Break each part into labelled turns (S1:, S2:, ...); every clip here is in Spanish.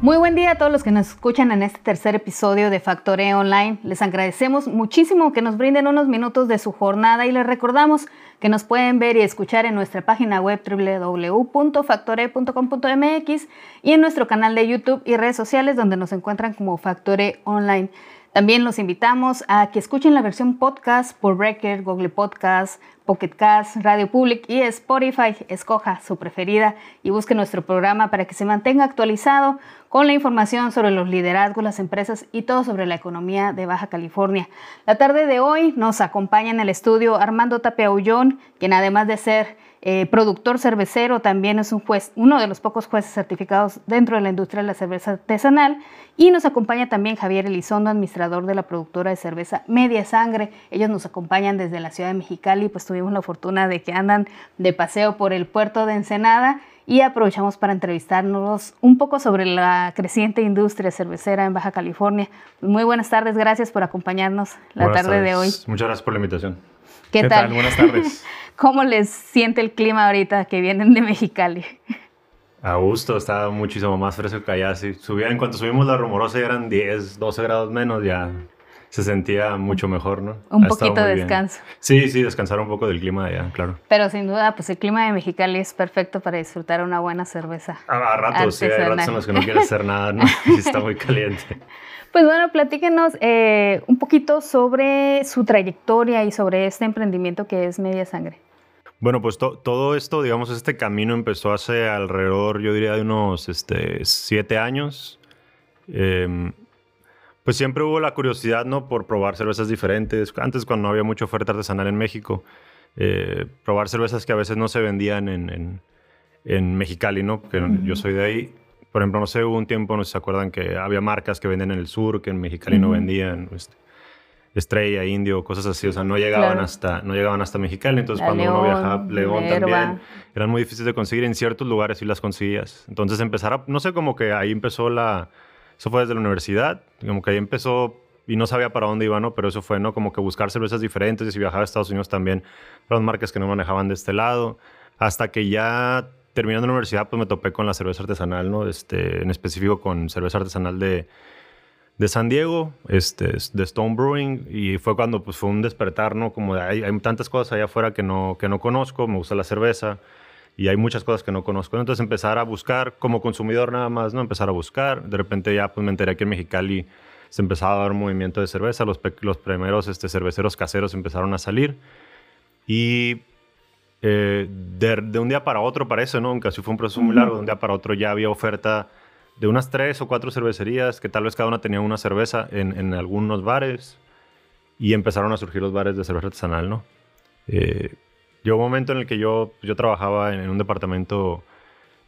S1: Muy buen día a todos los que nos escuchan en este tercer episodio de Factore Online. Les agradecemos muchísimo que nos brinden unos minutos de su jornada y les recordamos que nos pueden ver y escuchar en nuestra página web www.factore.com.mx y en nuestro canal de YouTube y redes sociales donde nos encuentran como Factore Online. También los invitamos a que escuchen la versión podcast por Breaker, Google Podcast, Pocket Cast, Radio Public y Spotify. Escoja su preferida y busque nuestro programa para que se mantenga actualizado con la información sobre los liderazgos, las empresas y todo sobre la economía de Baja California. La tarde de hoy nos acompaña en el estudio Armando Tapia Ullón, quien además de ser eh, productor cervecero, también es un juez, uno de los pocos jueces certificados dentro de la industria de la cerveza artesanal. Y nos acompaña también Javier Elizondo, administrador de la productora de cerveza Media Sangre. Ellos nos acompañan desde la ciudad de Mexicali, pues tuvimos la fortuna de que andan de paseo por el puerto de Ensenada y aprovechamos para entrevistarnos un poco sobre la creciente industria cervecera en Baja California. Muy buenas tardes, gracias por acompañarnos la tarde de hoy.
S2: Muchas gracias por la invitación.
S1: ¿Qué, tal?
S2: Buenas tardes.
S1: ¿Cómo les siente el clima ahorita que vienen de Mexicali?
S2: A gusto, está muchísimo más fresco que allá. Sí, subía, en cuanto subimos la rumorosa ya eran 10, 12 grados menos, ya se sentía mucho mejor, ¿no?
S1: Un poquito de descanso.
S2: Sí, sí, descansar un poco del clima de allá, claro.
S1: Pero sin duda, pues el clima de Mexicali es perfecto para disfrutar una buena cerveza.
S2: A, ratos, sí, hay ratos en los que no quieres hacer nada, ¿no? está muy caliente.
S1: Pues bueno, platíquenos eh, un poquito sobre su trayectoria y sobre este emprendimiento que es Media Sangre.
S2: Bueno, pues todo esto, digamos, este camino empezó hace alrededor, yo diría, de unos este, siete años. Em, pues siempre hubo la curiosidad, ¿no? Por probar cervezas diferentes. Antes, cuando no había mucha oferta artesanal en México, eh, probar cervezas que a veces no se vendían en, en, Mexicali, ¿no? Que yo soy de ahí. Por ejemplo, no sé, hubo un tiempo, no sé si se acuerdan, que había marcas que venden en el sur, que en Mexicali no vendían. Este, Estrella, Indio, cosas así, o sea, no llegaban hasta no llegaban hasta Mexicali, entonces cuando uno viajaba León también eran muy difíciles de conseguir en ciertos lugares y las conseguías. Entonces empezar a, no sé, como que ahí empezó la eso fue desde la universidad, como que ahí empezó y no sabía para dónde iba, ¿no? Pero eso fue, ¿no? Como que buscar cervezas diferentes y si viajaba a Estados Unidos también, las marcas que no manejaban de este lado, hasta que ya terminando la universidad pues me topé con la cerveza artesanal, ¿no? Este, en específico con cerveza artesanal de de San Diego, este, de Stone Brewing, y fue cuando pues, fue un despertar, ¿no? Como hay, tantas cosas allá afuera que no, que no conozco, me gusta la cerveza, y hay muchas cosas que no conozco. Entonces empezar a buscar, como consumidor nada más, ¿no? Empezar a buscar, de repente ya pues me enteré que en Mexicali se empezaba a dar un movimiento de cerveza, los, los primeros este, cerveceros caseros empezaron a salir, y eh, de, de, un día para otro parece, ¿no? Aunque así fue un proceso muy largo, de un día para otro ya había oferta de unas tres o cuatro cervecerías que tal vez cada una tenía una cerveza en, en algunos bares y empezaron a surgir los bares de cerveza artesanal, ¿no? Eh, llegó un momento en el que yo, yo trabajaba en, un departamento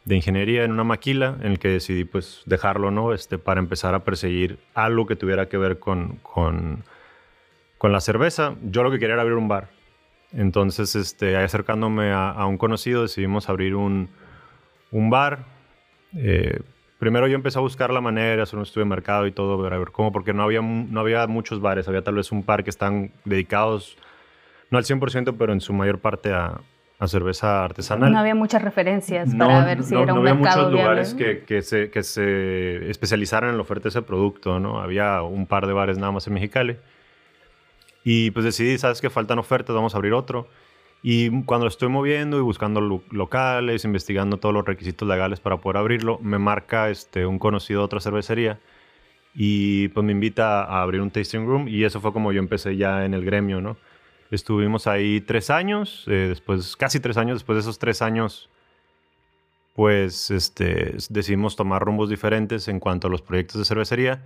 S2: de ingeniería en una maquila en el que decidí pues dejarlo, ¿no? Este, para empezar a perseguir algo que tuviera que ver con, con, con la cerveza. Yo lo que quería era abrir un bar. Entonces, este, acercándome a, un conocido, decidimos abrir un, un bar. Eh, primero yo empecé a buscar la manera, hacer un estudio de mercado y todo, a ver cómo, porque no había, no había muchos bares, había tal vez un par que están dedicados, no al 100%, pero en su mayor parte a, a cerveza artesanal.
S1: No había muchas referencias para ver si era un mercado
S2: No había muchos lugares
S1: que,
S2: que, se, que se especializaran en la oferta de ese producto, ¿no? Había un par de bares nada más en Mexicali. Y pues decidí, ¿sabes qué? Faltan ofertas, vamos a abrir otro. Y cuando estoy moviendo y buscando locales, investigando todos los requisitos legales para poder abrirlo, me marca este, un conocido de otra cervecería y pues me invita a abrir un tasting room y eso fue como yo empecé ya en el gremio, ¿no? Estuvimos ahí tres años, eh, después, casi tres años, después de esos tres años, pues este, decidimos tomar rumbos diferentes en cuanto a los proyectos de cervecería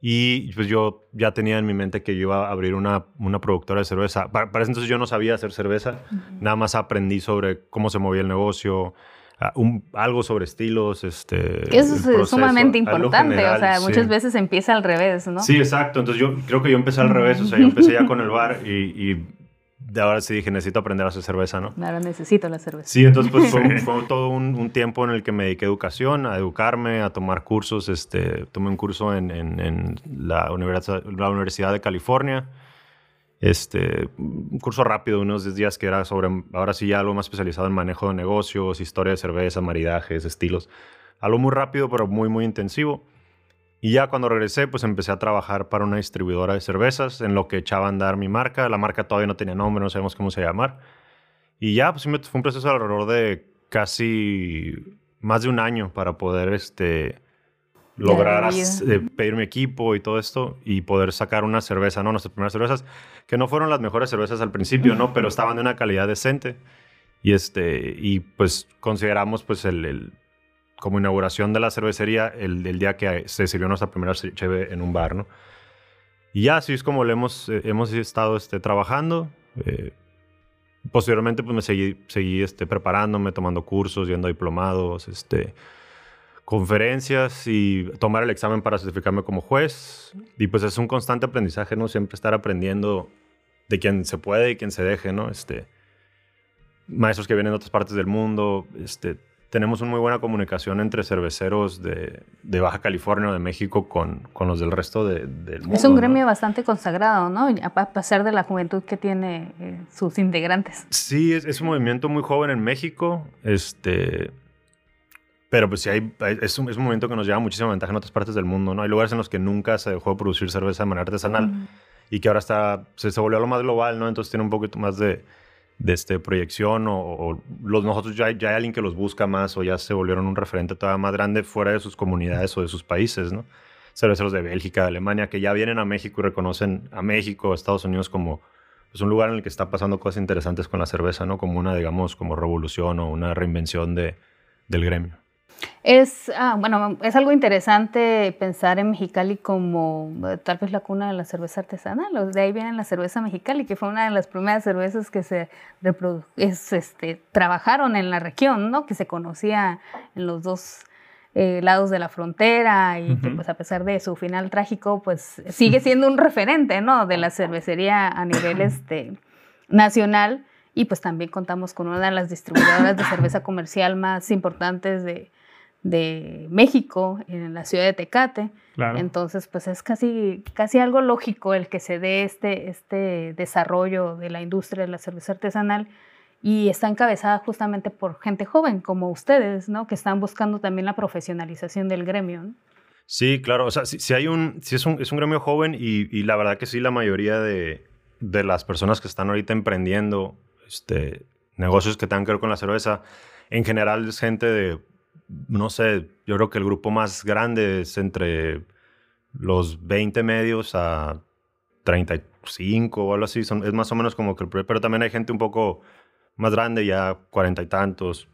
S2: y pues yo ya tenía en mi mente que yo iba a abrir una, una productora de cerveza. Para, ese entonces yo no sabía hacer cerveza, nada más aprendí sobre cómo se movía el negocio, ah, un, algo sobre estilos. Este,
S1: Eso es sumamente importante, o sea, muchas veces empieza al revés, ¿no?
S2: Sí, exacto. Entonces yo creo que yo empecé al revés, o sea, yo empecé ya con el bar y, y de ahora sí dije, necesito aprender a hacer cerveza, ¿no?
S1: Ahora necesito la cerveza.
S2: Sí, entonces pues fue, fue todo un, un, tiempo en el que me dediqué a educación, a educarme, a tomar cursos. Este, tomé un curso en, en, en la, universidad, la Universidad de California. Este, un curso rápido, unos 10 días que era sobre, ahora sí ya algo más especializado en manejo de negocios, historia de cerveza, maridajes, estilos. algo muy rápido, pero muy, muy intensivo. Y ya cuando regresé, pues empecé a trabajar para una distribuidora de cervezas, en lo que echaba a andar mi marca. La marca todavía no tenía nombre, no sabemos cómo se llamar. Y ya, pues fue un proceso alrededor de casi más de un año para poder este, lograr eh, pedir mi equipo y todo esto y poder sacar una cerveza, ¿no? Nuestras primeras cervezas, que no fueron las mejores cervezas al principio, ¿no? Pero estaban de una calidad decente. Y, este, y pues consideramos pues el como inauguración de la cervecería el, día que se sirvió nuestra primera cheve en un bar, ¿no? Y ya, así es como hemos, eh, hemos estado este, trabajando. Eh, posteriormente, pues me seguí, seguí este, preparándome, tomando cursos, yendo a diplomados, este, conferencias y tomar el examen para certificarme como juez. Y pues es un constante aprendizaje, ¿no? Siempre estar aprendiendo de quien se puede y quien se deje, ¿no? Este, maestros que vienen de otras partes del mundo, este, tenemos una muy buena comunicación entre cerveceros de, Baja California o de México con, con los del resto del mundo.
S1: Es un gremio bastante consagrado, ¿no? A pesar de la juventud que tiene eh, sus integrantes.
S2: Sí, es, un movimiento muy joven en México, este, pero pues sí, hay, es, un, es, un, movimiento que nos lleva muchísima ventaja en otras partes del mundo, ¿no? Hay lugares en los que nunca se dejó de producir cerveza de manera artesanal y que ahora está, se, se volvió a lo más global, ¿no? Entonces tiene un poquito más de de este, proyección o, los, nosotros ya, ya, hay alguien que los busca más o ya se volvieron un referente todavía más grande fuera de sus comunidades o de sus países, ¿no? Cerveceros de Bélgica, de Alemania, que ya vienen a México y reconocen a México, a Estados Unidos como pues, un lugar en el que está pasando cosas interesantes con la cerveza, ¿no? Como una, digamos, como revolución o una reinvención de, del gremio.
S1: Es, ah, bueno, es algo interesante pensar en Mexicali como eh, tal vez la cuna de la cerveza artesanal. De ahí viene la cerveza Mexicali, que fue una de las primeras cervezas que se es, este, trabajaron en la región, ¿no? que se conocía en los dos eh, lados de la frontera y que pues a pesar de su final trágico, pues sigue siendo un referente ¿no? de la cervecería a nivel este, nacional. Y pues también contamos con una de las distribuidoras de cerveza comercial más importantes de, de México, en la ciudad de Tecate. Entonces, pues es casi, casi algo lógico el que se dé este, este desarrollo de la industria de la cerveza artesanal y está encabezada justamente por gente joven como ustedes, ¿no? Que están buscando también la profesionalización del gremio.
S2: Sí, claro. O sea, si, hay un, si es un, es un gremio joven y, y, la verdad que sí, la mayoría de, de las personas que están ahorita emprendiendo este, negocios que tengan que ver con la cerveza, en general es gente de no sé, yo creo que el grupo más grande es entre los 20 medios a 35 o algo así. Son, es más o menos como que el... Pero también hay gente un poco más grande, ya cuarenta y tantos,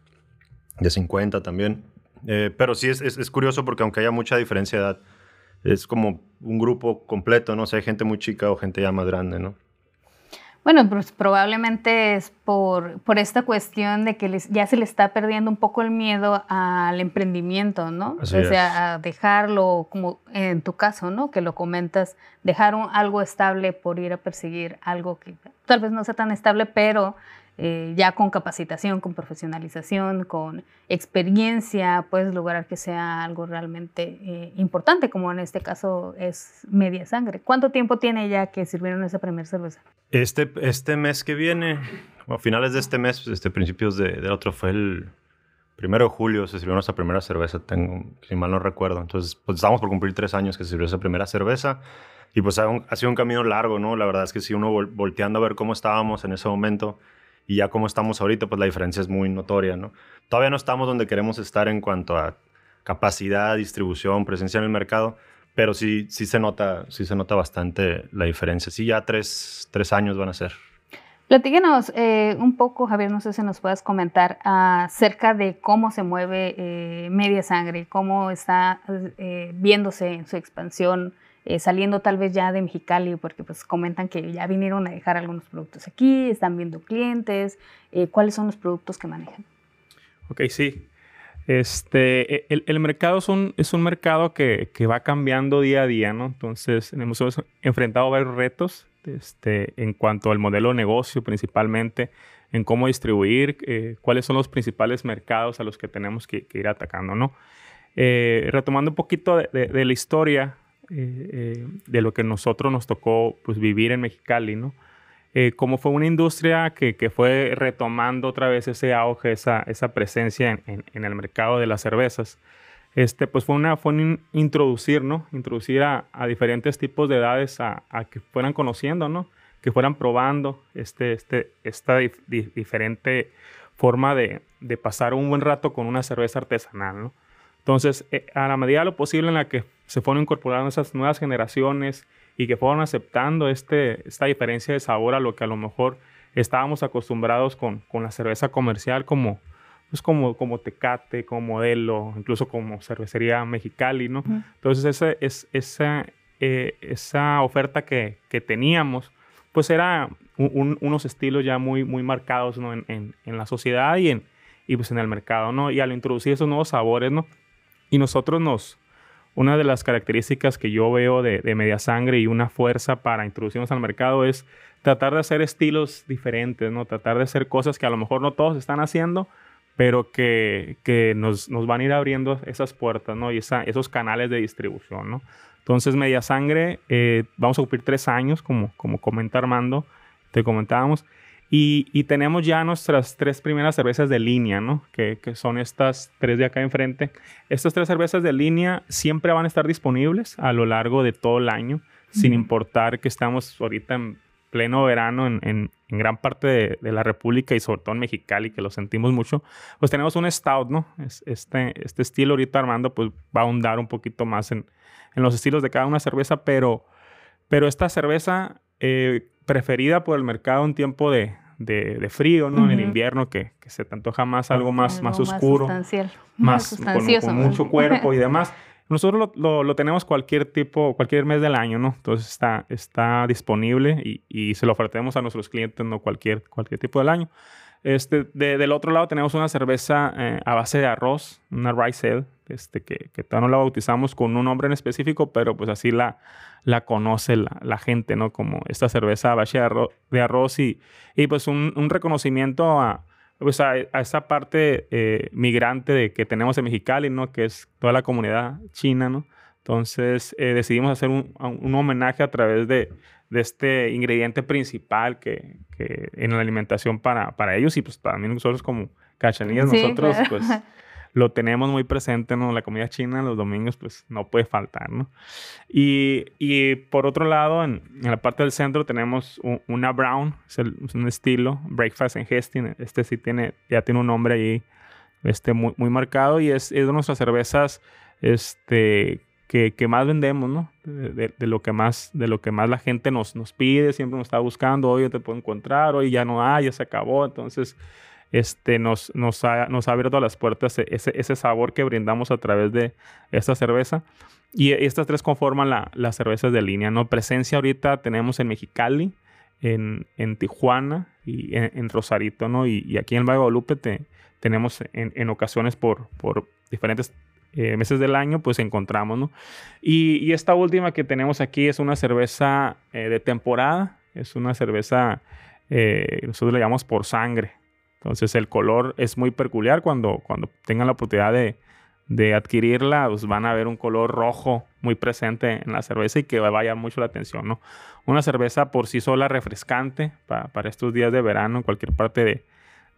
S2: de 50 también. Eh, pero sí es, es, curioso porque aunque haya mucha diferencia de edad, es como un grupo completo, ¿no? O sea, hay gente muy chica o gente ya más grande, ¿no?
S1: Bueno, pues probablemente es por, por esta cuestión de que ya se le está perdiendo un poco el miedo al emprendimiento, ¿no? o sea, a dejarlo, como en tu caso, ¿no? Que lo comentas, dejar algo estable por ir a perseguir algo que tal vez no sea tan estable, pero eh, ya con capacitación, con profesionalización, con experiencia, puedes lograr que sea algo realmente eh, importante, como en este caso es media sangre. ¿Cuánto tiempo tiene ya que sirvieron esa primera cerveza?
S2: Este, este mes que viene, a finales de este mes, este, principios de, del otro, fue el primero de julio, se sirvió nuestra primera cerveza, tengo, si mal no recuerdo. Entonces, pues estamos por cumplir tres años que se sirvió esa primera cerveza. Y pues ha, ha sido un camino largo, ¿no? La verdad es que si uno volteando a ver cómo estábamos en ese momento, y ya como estamos ahorita, pues la diferencia es muy notoria, ¿no? Todavía no estamos donde queremos estar en cuanto a capacidad, distribución, presencia en el mercado, pero sí, sí, se, nota, sí se nota bastante la diferencia. Sí, ya tres, tres años van a ser.
S1: Platíquenos eh, un poco, Javier, no sé si nos puedas comentar acerca de cómo se mueve eh, Media Sangre, cómo está eh, viéndose en su expansión eh, saliendo tal vez ya de Mexicali, porque pues comentan que ya vinieron a dejar algunos productos aquí, están viendo clientes, eh, ¿cuáles son los productos que manejan?
S3: Ok, sí. Este, e, el, el mercado es un, es un mercado que, que, va cambiando día a día, ¿no? Entonces, hemos enfrentado varios retos este, en cuanto al modelo de negocio principalmente, en cómo distribuir, eh, cuáles son los principales mercados a los que tenemos que, ir atacando, ¿no? retomando un poquito de, de la historia, eh, eh, de lo que nosotros nos tocó pues, vivir en Mexicali, ¿no? Eh, como fue una industria que, que, fue retomando otra vez ese auge, esa, esa presencia en, en, el mercado de las cervezas, este, pues fue una, fue introducir, ¿no? Introducir a, diferentes tipos de edades a, que fueran conociendo, ¿no? Que fueran probando este, este, esta diferente forma de, de, pasar un buen rato con una cerveza artesanal, ¿no? Entonces, a la medida de lo posible en la que se fueron incorporando esas nuevas generaciones y que fueron aceptando este, esta diferencia de sabor a lo que a lo mejor estábamos acostumbrados con, con la cerveza comercial como, pues como, como Tecate, como Modelo, incluso como Cervecería Mexicali, ¿no? Entonces esa, es, esa, eh, esa oferta que, que, teníamos, pues era unos estilos ya muy, muy marcados, ¿no? En, en, en, la sociedad y, en, y pues en el mercado, ¿no? Y al introducir esos nuevos sabores, ¿no? Y nosotros nos, una de las características que yo veo de, de Media Sangre y una fuerza para introducirnos al mercado es tratar de hacer estilos diferentes, ¿no? Tratar de hacer cosas que a lo mejor no todos están haciendo, pero que, que nos, nos, van a ir abriendo esas puertas, ¿no? Y esos canales de distribución, ¿no? Entonces, Media Sangre, eh, vamos a cumplir tres años, como, como comenta Armando, te comentábamos, y, y, tenemos ya nuestras tres primeras cervezas de línea, ¿no? Que, que, son estas tres de acá enfrente. Estas tres cervezas de línea siempre van a estar disponibles a lo largo de todo el año, sin importar que estamos ahorita en pleno verano en, en, gran parte de, la República y sobre todo en Mexicali, que lo sentimos mucho, pues tenemos un stout, ¿no? este, este estilo ahorita Armando pues va a ahondar un poquito más en, en los estilos de cada una cerveza, pero, pero esta cerveza eh, preferida por el mercado en tiempo de, de, frío, ¿no? En el invierno, que, que, se te antoja más algo más, más oscuro. Más, más, más con, mucho cuerpo y demás. Nosotros lo, tenemos cualquier tipo, cualquier mes del año, ¿no? Entonces está, está disponible y, y se lo ofrecemos a nuestros clientes, ¿no? Cualquier, cualquier tipo del año. Este, del otro lado tenemos una cerveza eh, a base de arroz, una rice ale, este, que, que todavía no la bautizamos con un nombre en específico, pero pues así la, la conoce la, la gente, ¿no? Como esta cerveza a base de arroz, de arroz y, y pues un, un reconocimiento a, pues a, esa parte eh, migrante de, que tenemos en Mexicali, ¿no? Que es toda la comunidad china, ¿no? Entonces eh, decidimos hacer un, un, homenaje a través de, de este ingrediente principal que, que, en la alimentación para, para ellos y pues también nosotros como cachanillas, nosotros pues lo tenemos muy presente, ¿no? La comida china los domingos, pues no puede faltar, ¿no? Y, y por otro lado, en, en, la parte del centro tenemos una brown, es, un estilo, breakfast and Hesting. Este sí tiene, ya tiene un nombre ahí este, muy, muy marcado y es, es de nuestras cervezas este, que, que más vendemos, ¿no? De, de, lo que más, de lo que más la gente nos, nos pide, siempre nos está buscando, hoy yo te puedo encontrar, hoy ya no hay, ya se acabó, entonces este, nos, nos, ha, nos ha abierto las puertas e, ese, ese, sabor que brindamos a través de esta cerveza. Y estas tres conforman la, las cervezas de línea, ¿no? Presencia ahorita tenemos en Mexicali, en, en Tijuana y en, Rosarito, ¿no? Y, aquí en el Valle de Guadalupe te, tenemos en, en, ocasiones por, por diferentes eh, meses del año, pues encontramos, ¿no? Y, y, esta última que tenemos aquí es una cerveza eh, de temporada, es una cerveza, eh, nosotros le llamamos por sangre, entonces el color es muy peculiar cuando, cuando tengan la oportunidad de, de adquirirla, pues van a ver un color rojo muy presente en la cerveza y que va a llamar mucho la atención, ¿no? Una cerveza por sí sola refrescante para, para estos días de verano en cualquier parte de,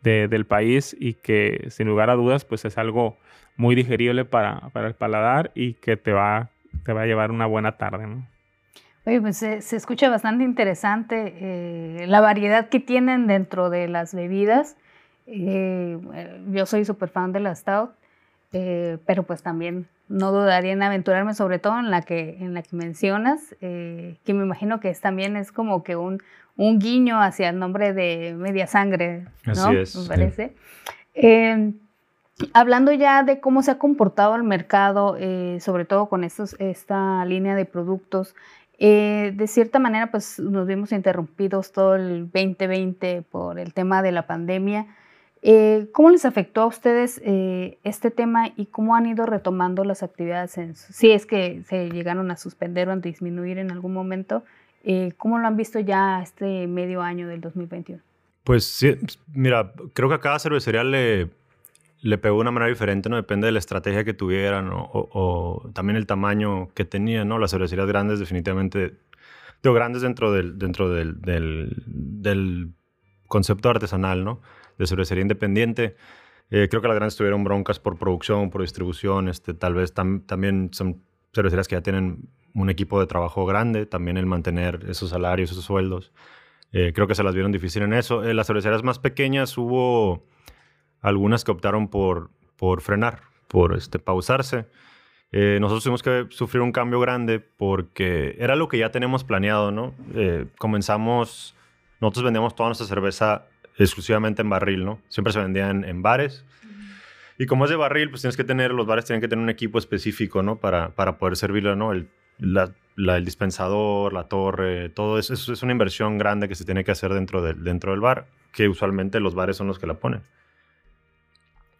S3: de, del país y que sin lugar a dudas pues es algo muy digerible para, para el paladar y que te va, te va a llevar una buena tarde.
S1: Oye, pues se, se escucha bastante interesante eh, la variedad que tienen dentro de las bebidas eh, yo soy súper fan de la Stout, eh, pero pues también no dudaría en aventurarme, sobre todo en la que, en la que mencionas, eh, que me imagino que es, también es como que un, un guiño hacia el nombre de Media Sangre, ¿no? Así es. Me parece. Em, hablando ya de cómo se ha comportado el mercado, eh, sobre todo con estos, esta línea de productos, eh, de cierta manera, pues nos vimos interrumpidos todo el 2020 por el tema de la pandemia. Eh, ¿Cómo les afectó a ustedes eh, este tema y cómo han ido retomando las actividades? En, si es que se llegaron a suspender o a disminuir en algún momento, eh, ¿cómo lo han visto ya este medio año del 2021?
S2: Pues sí, mira, creo que a cada cervecería le, le pegó de una manera diferente, ¿no? Depende de la estrategia que tuvieran o, o, también el tamaño que tenían, ¿no? Las cervecerías grandes definitivamente, digo, grandes dentro del, dentro del, del, del concepto artesanal, ¿no? De cervecería independiente, Eh, creo que las grandes tuvieron broncas por producción, por distribución. Este, tal vez también son cervecerías que ya tienen un equipo de trabajo grande, también el mantener esos salarios, esos sueldos. Eh, creo que se las vieron difícil en eso. En las cervecerías más pequeñas hubo algunas que optaron por, por frenar, por este, pausarse. Eh, nosotros tuvimos que sufrir un cambio grande porque era lo que ya tenemos planeado, ¿no? comenzamos, nosotros vendíamos toda nuestra cerveza exclusivamente en barril, ¿no? Siempre se vendían en bares. Y como es de barril, pues tienes que tener, los bares tienen que tener un equipo específico, ¿no? Para, para poder servirlo, ¿no? El, la, el dispensador, la torre, todo eso, eso, es una inversión grande que se tiene que hacer dentro, de, dentro del bar, que usualmente los bares son los que la ponen.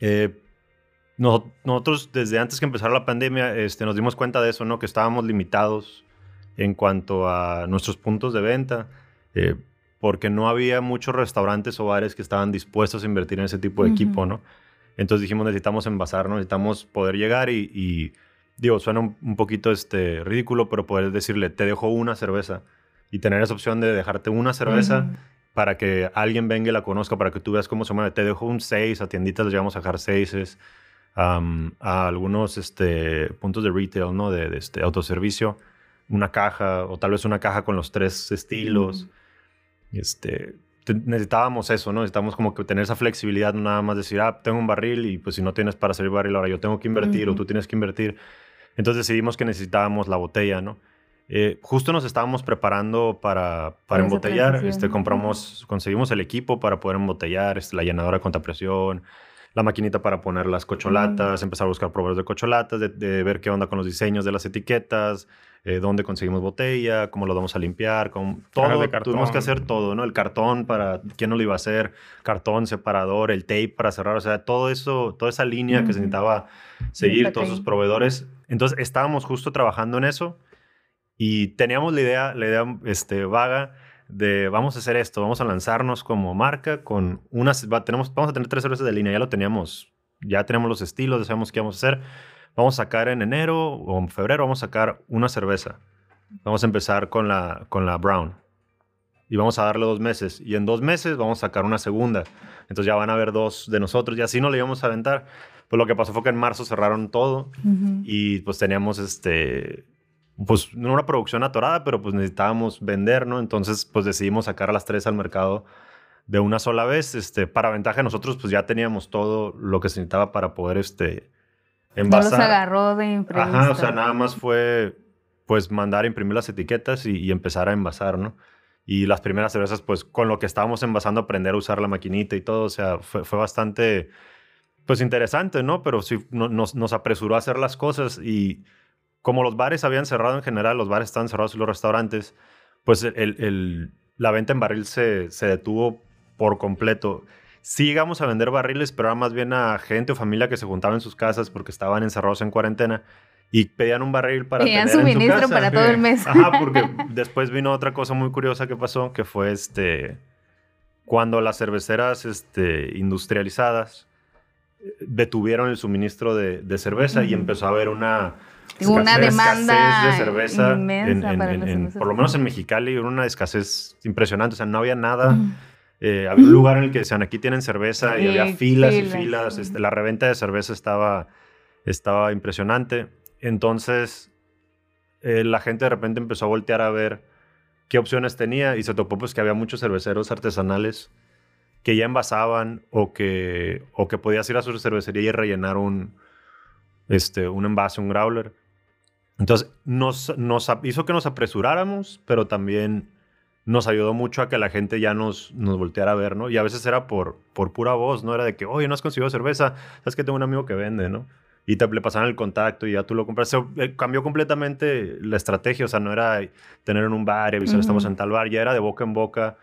S2: Eh, nosotros, desde antes que empezara la pandemia, este, nos dimos cuenta de eso, ¿no? Que estábamos limitados en cuanto a nuestros puntos de venta. Eh, porque no había muchos restaurantes o bares que estaban dispuestos a invertir en ese tipo de equipo, ¿no? Entonces dijimos, necesitamos envasarnos, necesitamos poder llegar y, digo, suena un, poquito este, ridículo, pero poder decirle, te dejo una cerveza y tener esa opción de dejarte una cerveza para que alguien venga y la conozca, para que tú veas cómo se mueve. Te dejo un 6, a tienditas les llevamos a dejar 6, a algunos este, puntos de retail, ¿no? De, este, autoservicio, una caja o tal vez una caja con los tres estilos. Este, necesitábamos eso, ¿no? Necesitábamos como que tener esa flexibilidad, no nada más decir, ah, tengo un barril y pues si no tienes para servir barril, ahora yo tengo que invertir o tú tienes que invertir. Entonces decidimos que necesitábamos la botella, ¿no? Eh, justo nos estábamos preparando para, para embotellar, este, compramos, conseguimos el equipo para poder embotellar, este, la llenadora con presión, la maquinita para poner las cocholatas, empezar a buscar proveedores de cocholatas, de, de, ver qué onda con los diseños de las etiquetas, eh, dónde conseguimos botella, cómo lo vamos a limpiar, con todo. De tuvimos que hacer todo, ¿no? El cartón para quién no lo iba a hacer, cartón separador, el tape para cerrar, o sea, todo eso, toda esa línea que se necesitaba seguir, todos sus proveedores. Entonces estábamos justo trabajando en eso y teníamos la idea, la idea este, vaga de vamos a hacer esto, vamos a lanzarnos como marca con unas, tenemos, vamos a tener tres cervezas de línea, ya lo teníamos, ya tenemos los estilos, ya sabemos qué vamos a hacer vamos a sacar en enero o en febrero, vamos a sacar una cerveza. Vamos a empezar con la, con la Brown. Y vamos a darle dos meses. Y en dos meses vamos a sacar una segunda. Entonces ya van a haber dos de nosotros. Y así no le íbamos a aventar. Pues lo que pasó fue que en marzo cerraron todo. Y pues teníamos este... Pues no una producción atorada, pero pues necesitábamos vender, ¿no? Entonces pues decidimos sacar a las tres al mercado de una sola vez. Este, para ventaja de nosotros pues ya teníamos todo lo que se necesitaba para poder este,
S1: envasar. No los agarró de impresión.
S2: Ajá, o sea, nada más fue pues mandar a imprimir las etiquetas y, empezar a envasar, ¿no? Y las primeras cervezas, pues con lo que estábamos envasando, aprender a usar la maquinita y todo, o sea, fue, fue bastante, pues interesante, ¿no? Pero sí nos, nos, apresuró a hacer las cosas y como los bares habían cerrado en general, los bares estaban cerrados y los restaurantes, pues el, el, la venta en barril se, se detuvo por completo sí llegamos a vender barriles, pero era más bien a gente o familia que se juntaba en sus casas porque estaban encerrados en cuarentena y pedían un barril para
S1: pedían tener suministro en su casa. para todo el mes.
S2: Ajá, porque después vino otra cosa muy curiosa que pasó, que fue este cuando las cerveceras este, industrializadas eh, detuvieron el suministro de, cerveza y empezó a haber una
S1: una demanda
S2: de cerveza en, por lo menos en Mexicali una escasez impresionante, o sea, no había nada. Eh, había un lugar en el que decían, aquí tienen cerveza y había filas, y filas. Este, la reventa de cerveza estaba, estaba impresionante. Entonces, eh, la gente de repente empezó a voltear a ver qué opciones tenía y se topó pues que había muchos cerveceros artesanales que ya envasaban o que, o que podías ir a su cervecería y rellenar un, este, un envase, un growler. Entonces, nos, nos hizo que nos apresuráramos, pero también nos ayudó mucho a que la gente ya nos, nos volteara a ver, ¿no? Y a veces era por, por pura voz, ¿no? Era de que, oye, no has conseguido cerveza, sabes que tengo un amigo que vende, ¿no? Y te le pasaban el contacto y ya tú lo compras. Eh, cambió completamente la estrategia, o sea, no era tener en un bar y avisar, estamos en tal bar, ya era de boca en boca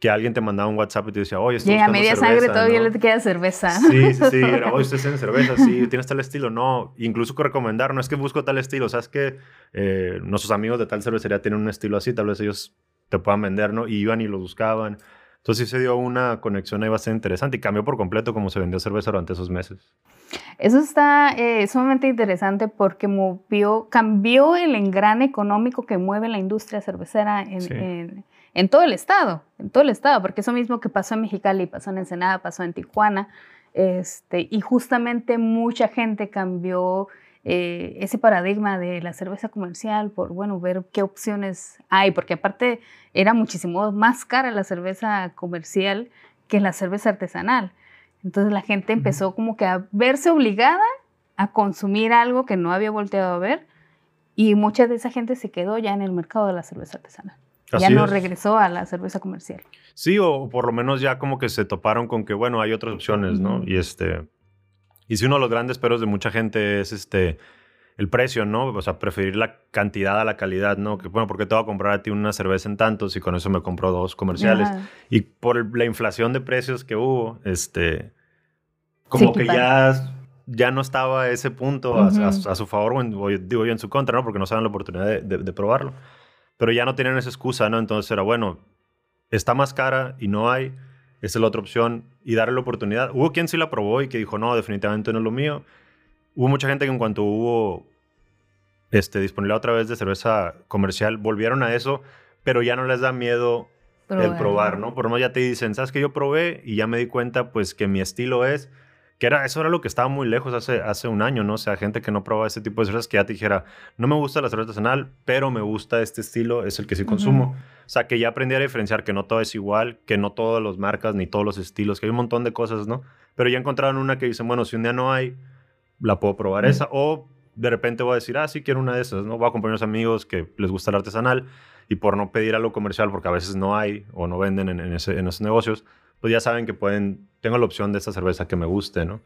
S2: que alguien te mandaba un WhatsApp y te decía, oye, estoy
S1: a media sangre todavía le queda cerveza.
S2: Sí, sí, sí. Era, oye, ¿ustedes tienen cerveza? Sí, ¿tienes tal estilo? No. Incluso que recomendar, no es que busco tal estilo. sabes que eh, nuestros amigos de tal cervecería tienen un estilo así, tal vez ellos te puedan vender, ¿no? Y iban y lo buscaban. Entonces sí se dio una conexión ahí bastante interesante y cambió por completo cómo se vendió cerveza durante esos meses.
S1: Eso está eh, sumamente interesante porque movió, cambió el engrane económico que mueve la industria cervecera en, en, todo el estado, en todo el estado, porque eso mismo que pasó en Mexicali, pasó en Ensenada, pasó en Tijuana, Este, y justamente mucha gente cambió eh, ese paradigma de la cerveza comercial por, bueno, ver qué opciones hay, porque aparte era muchísimo más cara la cerveza comercial que la cerveza artesanal. Entonces la gente empezó como que a verse obligada a consumir algo que no había volteado a ver y mucha de esa gente se quedó ya en el mercado de la cerveza artesanal. Ya no regresó a la cerveza comercial.
S2: Sí, o por lo menos ya como que se toparon con que, bueno, hay otras opciones, ¿no? Y este, y si uno de los grandes peros de mucha gente es este el precio, ¿no? O sea, preferir la cantidad a la calidad, ¿no? Que bueno, porque te voy a comprar a ti una cerveza en tantos y con eso me compro dos comerciales. Y por la inflación de precios que hubo, este, como que ya, ya no estaba ese punto a, su favor, o, digo yo en su contra, ¿no? Porque no saben la oportunidad de, de, probarlo. Pero ya no tienen esa excusa, ¿no? Entonces era, bueno, está más cara y no hay esa es la otra opción y darle la oportunidad. Hubo quien sí la probó y que dijo, no, definitivamente no es lo mío. Hubo mucha gente que en cuanto hubo este, disponibilidad otra vez de cerveza comercial, volvieron a eso, pero ya no les da miedo el probar, ¿no? Por lo menos ya te dicen, ¿sabes que yo probé y ya me di cuenta pues que mi estilo es que era, eso era lo que estaba muy lejos hace, hace un año, ¿no? O sea, gente que no probaba ese tipo de cervezas que ya te dijera, no me gusta la cerveza artesanal, pero me gusta este estilo, es el que sí consumo. O sea, que ya aprendí a diferenciar que no todo es igual, que no todas las marcas ni todos los estilos, que hay un montón de cosas, ¿no? Pero ya encontraron una que dicen, bueno, si un día no hay, la puedo probar esa. O de repente voy a decir, ah, sí quiero una de esas, ¿no? Voy a acompañar a unos amigos que les gusta el artesanal y por no pedir algo comercial, porque a veces no hay o no venden en, ese, en esos negocios, pues ya saben que pueden, tengo la opción de esta cerveza que me guste, ¿no?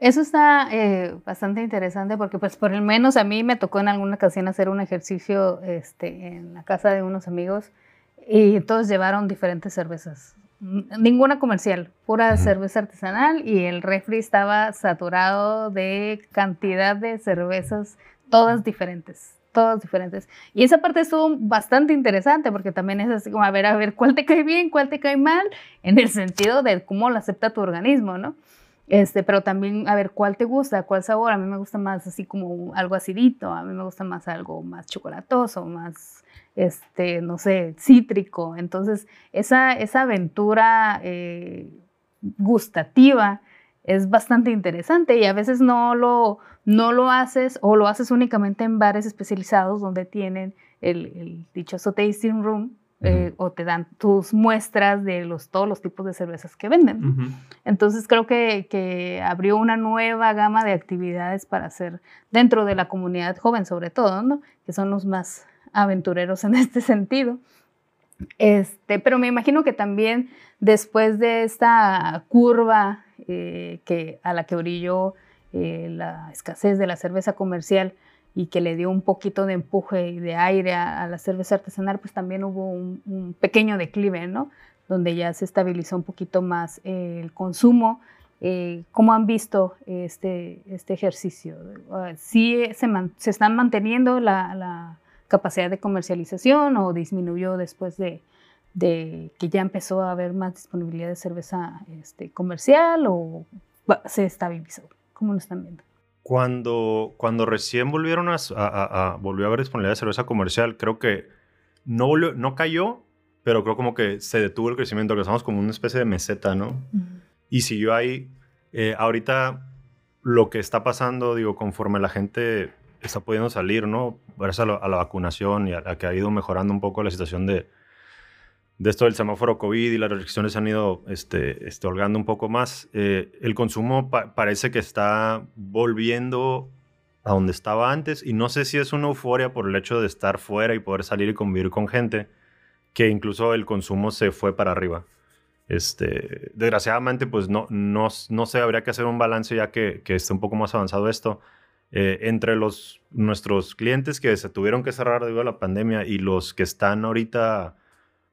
S1: Eso está eh, bastante interesante porque pues por lo menos a mí me tocó en alguna ocasión hacer un ejercicio este, en la casa de unos amigos y todos llevaron diferentes cervezas. Ninguna comercial, pura cerveza artesanal y el refri estaba saturado de cantidad de cervezas, todas diferentes, todas diferentes. Y esa parte estuvo bastante interesante porque también es así como a ver, a ver, cuál te cae bien, cuál te cae mal, en el sentido de cómo lo acepta tu organismo, ¿no? Este, pero también a ver cuál te gusta, cuál sabor. A mí me gusta más así como algo acidito, a mí me gusta más algo más chocolatoso, más, este, no sé, cítrico. Entonces, esa, esa aventura eh, gustativa es bastante interesante y a veces no lo, no lo haces o lo haces únicamente en bares especializados donde tienen el, el dichoso tasting room eh, o te dan tus muestras de los, todos los tipos de cervezas que venden. Entonces creo que, que, abrió una nueva gama de actividades para hacer dentro de la comunidad joven sobre todo, ¿no? que son los más aventureros en este sentido. Este, pero me imagino que también después de esta curva eh, que, a la que brilló eh, la escasez de la cerveza comercial, y que le dio un poquito de empuje y de aire a, la cerveza artesanal, pues también hubo un, pequeño declive, ¿no? Donde ya se estabilizó un poquito más el consumo. Eh, ¿Cómo han visto este, este ejercicio? Ah, ¿Sí se, se están manteniendo la, capacidad de comercialización o disminuyó después de, de, que ya empezó a haber más disponibilidad de cerveza este, comercial o se estabilizó? ¿Cómo lo están viendo?
S2: Cuando, cuando recién volvieron a, a, volvió a haber disponibilidad de cerveza comercial, creo que no, no cayó, pero creo como que se detuvo el crecimiento, que estamos como una especie de meseta, ¿no? Y siguió ahí. Eh, ahorita lo que está pasando, digo, conforme la gente está pudiendo salir, ¿no? Gracias a, la vacunación y a, que ha ido mejorando un poco la situación de, de esto del semáforo COVID y las restricciones han ido este, este holgando un poco más, eh, el consumo parece que está volviendo a donde estaba antes y no sé si es una euforia por el hecho de estar fuera y poder salir y convivir con gente, que incluso el consumo se fue para arriba. Este, desgraciadamente, pues no, no, no sé, habría que hacer un balance ya que, que esté un poco más avanzado esto. Eh, entre los, nuestros clientes que se tuvieron que cerrar debido a la pandemia y los que están ahorita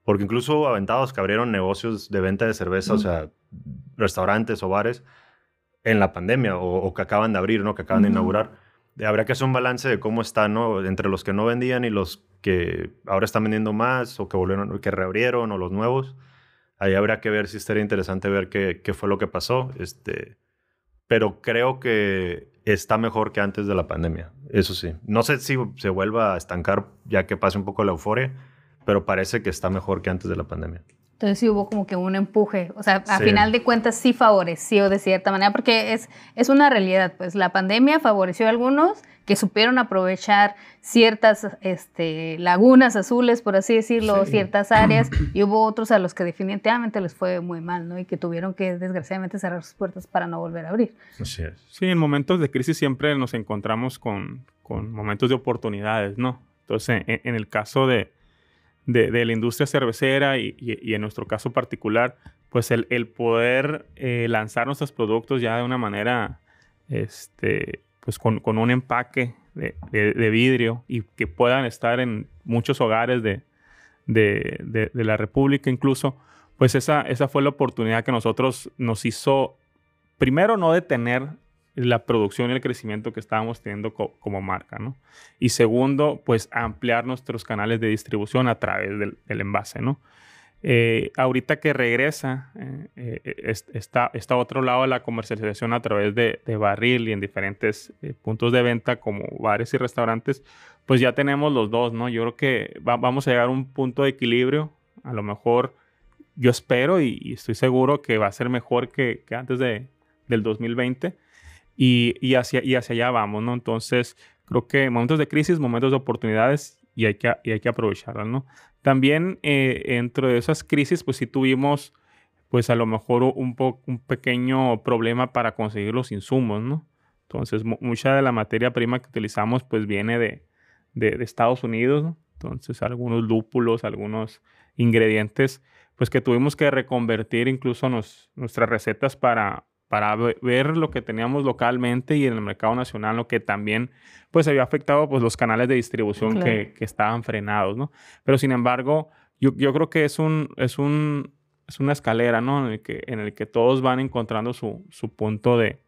S2: porque incluso aventados que abrieron negocios de venta de cerveza, o sea, restaurantes o bares, en la pandemia o, que acaban de abrir, ¿no? Que acaban de inaugurar. Habría que hacer un balance de cómo está, ¿no? Entre los que no vendían y los que ahora están vendiendo más o que volvieron, que reabrieron o los nuevos. Ahí habría que ver si estaría interesante ver qué, qué fue lo que pasó. Este, pero creo que está mejor que antes de la pandemia. Eso sí. No sé si se vuelva a estancar ya que pase un poco la euforia pero parece que está mejor que antes de la pandemia.
S1: Entonces sí hubo como que un empuje, o sea, a final de cuentas sí favoreció de cierta manera, porque es, es una realidad, pues la pandemia favoreció a algunos que supieron aprovechar ciertas este, lagunas azules, por así decirlo, ciertas áreas, y hubo otros a los que definitivamente les fue muy mal, ¿no? Y que tuvieron que desgraciadamente cerrar sus puertas para no volver a abrir.
S3: Así es. Sí, en momentos de crisis siempre nos encontramos con, con momentos de oportunidades, ¿no? Entonces, en el caso de de, la industria cervecera y, en nuestro caso particular, pues el, poder eh, lanzar nuestros productos ya de una manera, este, pues con, un empaque de, vidrio y que puedan estar en muchos hogares de, la República incluso, pues esa, esa fue la oportunidad que nosotros nos hizo, primero no detener la producción y el crecimiento que estábamos teniendo como marca, ¿no? Y segundo, pues ampliar nuestros canales de distribución a través del, envase, ¿no? Eh, ahorita que regresa, eh, eh, está, está otro lado de la comercialización a través de, barril y en diferentes puntos de venta como bares y restaurantes, pues ya tenemos los dos, ¿no? Yo creo que vamos a llegar a un punto de equilibrio, a lo mejor yo espero y, estoy seguro que va a ser mejor que, que antes de, del 2020 y, hacia, y hacia allá vamos, ¿no? Entonces, creo que momentos de crisis, momentos de oportunidades y hay que, hay que aprovecharlas, ¿no? También eh, dentro de esas crisis, pues sí tuvimos, pues a lo mejor un, un pequeño problema para conseguir los insumos, ¿no? Entonces, mucha de la materia prima que utilizamos, pues viene de, de, Estados Unidos, ¿no? Entonces, algunos lúpulos, algunos ingredientes, pues que tuvimos que reconvertir incluso nuestras recetas para, para ver lo que teníamos localmente y en el mercado nacional, lo que también pues había afectado pues los canales de distribución que, que, estaban frenados, ¿no? Pero sin embargo, yo, yo, creo que es un, es un, es una escalera, ¿no? En el que, en el que todos van encontrando su, su punto de,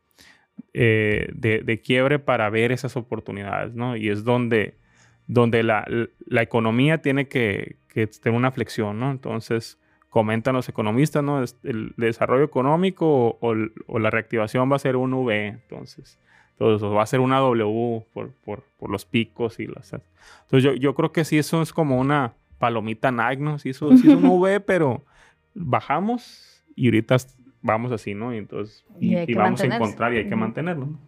S3: eh, de, de, quiebre para ver esas oportunidades, ¿no? Y es donde, donde la, la economía tiene que, que tener una flexión, ¿no? Entonces, comentan los economistas, ¿no? El desarrollo económico o, la reactivación va a ser un V, entonces, entonces va a ser una W por, los picos y las... Entonces yo, yo, creo que sí, eso es como una palomita Nike, ¿no? Sí, eso, es un V, pero bajamos y ahorita vamos así, ¿no? Y entonces, y, vamos a encontrar y hay que mantenerlo. ¿no?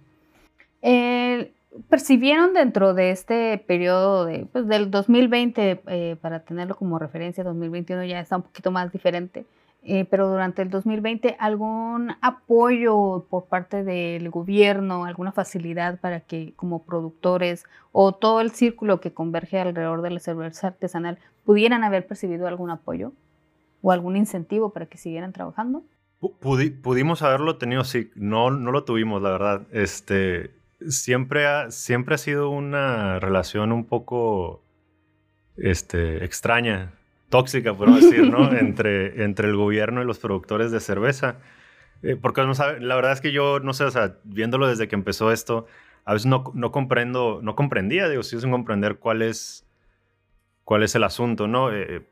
S1: Percibieron dentro de este periodo de, pues, del 2020, eh, para tenerlo como referencia, 2021 ya está un poquito más diferente, eh, pero durante el 2020 algún apoyo por parte del gobierno, alguna facilidad para que como productores o todo el círculo que converge alrededor de la cerveza artesanal pudieran haber percibido algún apoyo o algún incentivo para que siguieran trabajando?
S2: pudimos haberlo tenido, sí, no, no lo tuvimos, la verdad. Este, siempre ha, siempre ha sido una relación un poco este, extraña, tóxica, podemos decir, ¿no? entre, entre el gobierno y los productores de cerveza. Eh, porque no sabe, la verdad es que yo, no sé, o sea, viéndolo desde que empezó esto, a veces no, no comprendo, no comprendía, digo, sí sin comprender cuál es, cuál es el asunto, ¿no? Eh,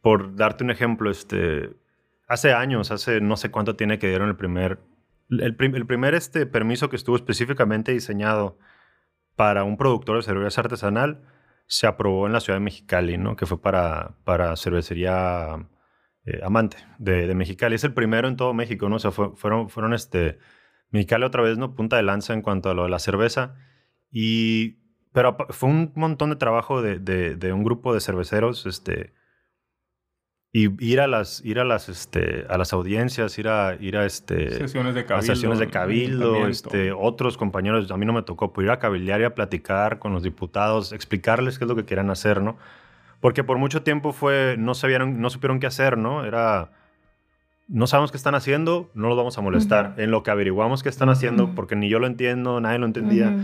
S2: por darte un ejemplo, este, hace años, hace no sé cuánto tiene que dieron el primer el, primer este permiso que estuvo específicamente diseñado para un productor de cerveza artesanal se aprobó en la ciudad de Mexicali, ¿no? Que fue para, para cervecería eh, Amante de, Mexicali. Es el primero en todo México, ¿no? O sea, fueron, fueron este, Mexicali otra vez, ¿no? Punta de lanza en cuanto a lo de la cerveza. Y, pero fue un montón de trabajo de, de, de un grupo de cerveceros, este, y ir a las ir a las este a las audiencias ir a ir a este
S3: sesiones de cabildo,
S2: sesiones de cabildo este otros compañeros. A mí no me tocó pues ir a cabildear y a platicar con los diputados explicarles qué es lo que quieran hacer no porque por mucho tiempo fue no sabían no supieron qué hacer no era no sabemos qué están haciendo no los vamos a molestar. En lo que averiguamos qué están haciendo porque ni yo lo entiendo nadie lo entendía.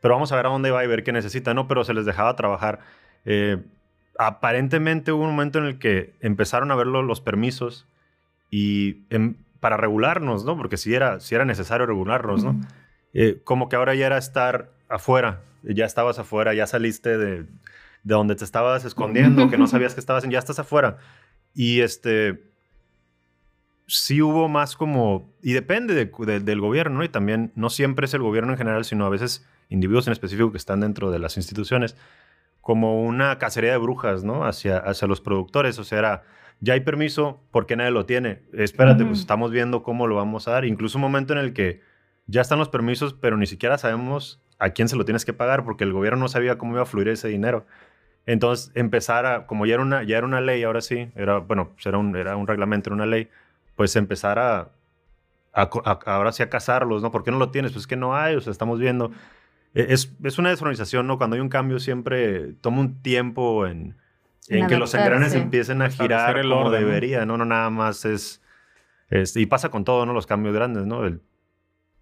S2: Pero vamos a ver a dónde va y ver qué necesita no pero se les dejaba trabajar. Eh, aparentemente hubo un momento en el que empezaron a ver los permisos y para regularnos, ¿no? Porque si era, si era necesario regularnos, ¿no? Eh, como que ahora ya era estar afuera, ya estabas afuera, ya saliste de, de donde te estabas escondiendo, que no sabías que estabas, ya estás afuera. Y este, sí hubo más como, y depende del gobierno, ¿no? Y también no siempre es el gobierno en general, sino a veces individuos en específico que están dentro de las instituciones como una cacería de brujas, ¿no? Hacia, hacia los productores. O sea, era, ya hay permiso, ¿por qué nadie lo tiene? Espérate, pues estamos viendo cómo lo vamos a dar. Incluso un momento en el que ya están los permisos, pero ni siquiera sabemos a quién se lo tienes que pagar porque el gobierno no sabía cómo iba a fluir ese dinero. Entonces, empezar a, como ya era una, ya era una ley, ahora sí, era, bueno, pues era un, era un reglamento, era una ley, pues empezar a, ahora sí a cazarlos, ¿no? ¿Por qué no lo tienes? Pues es que no hay, o sea, estamos viendo. E, es, es una desorganización, ¿no? Cuando hay un cambio siempre toma un tiempo en, en que los engranes empiecen a girar como debería, ¿no? No nada más es, es, Y pasa con todo, ¿no? Los cambios grandes, ¿no? El,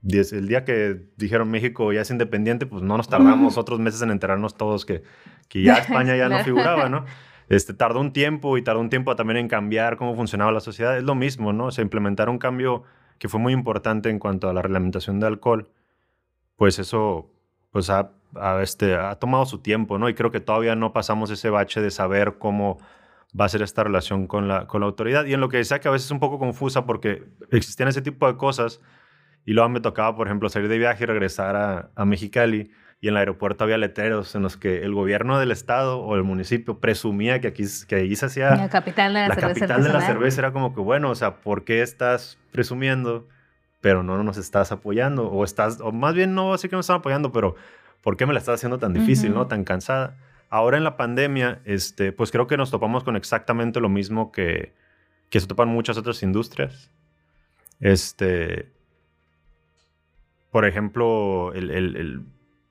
S2: el día que dijeron México ya es independiente, pues no nos tardamos otros meses en enterarnos todos que, que ya España ya no figuraba, ¿no? Este, tardó un tiempo y tardó un tiempo también en cambiar cómo funcionaba la sociedad. Es lo mismo, ¿no? O sea, implementar un cambio que fue muy importante en cuanto a la reglamentación de alcohol, pues eso pues ha, este, ha tomado su tiempo, ¿no? Y creo que todavía no pasamos ese bache de saber cómo va a ser esta relación con la, con la autoridad. Y en lo que decía que a veces es un poco confusa porque existían ese tipo de cosas y luego me tocaba, por ejemplo, salir de viaje y regresar a, a Mexicali y en el aeropuerto había letreros en los que el gobierno del estado o el municipio presumía que aquí que ahí se hacía
S1: la capital de la,
S2: la capital de la cerveza era como que bueno o sea por qué estás presumiendo pero no nos estás apoyando o estás o más bien no así que no están apoyando pero por qué me la estás haciendo tan difícil no tan cansada ahora en la pandemia este pues creo que nos topamos con exactamente lo mismo que que se topan muchas otras industrias este por ejemplo, el, el,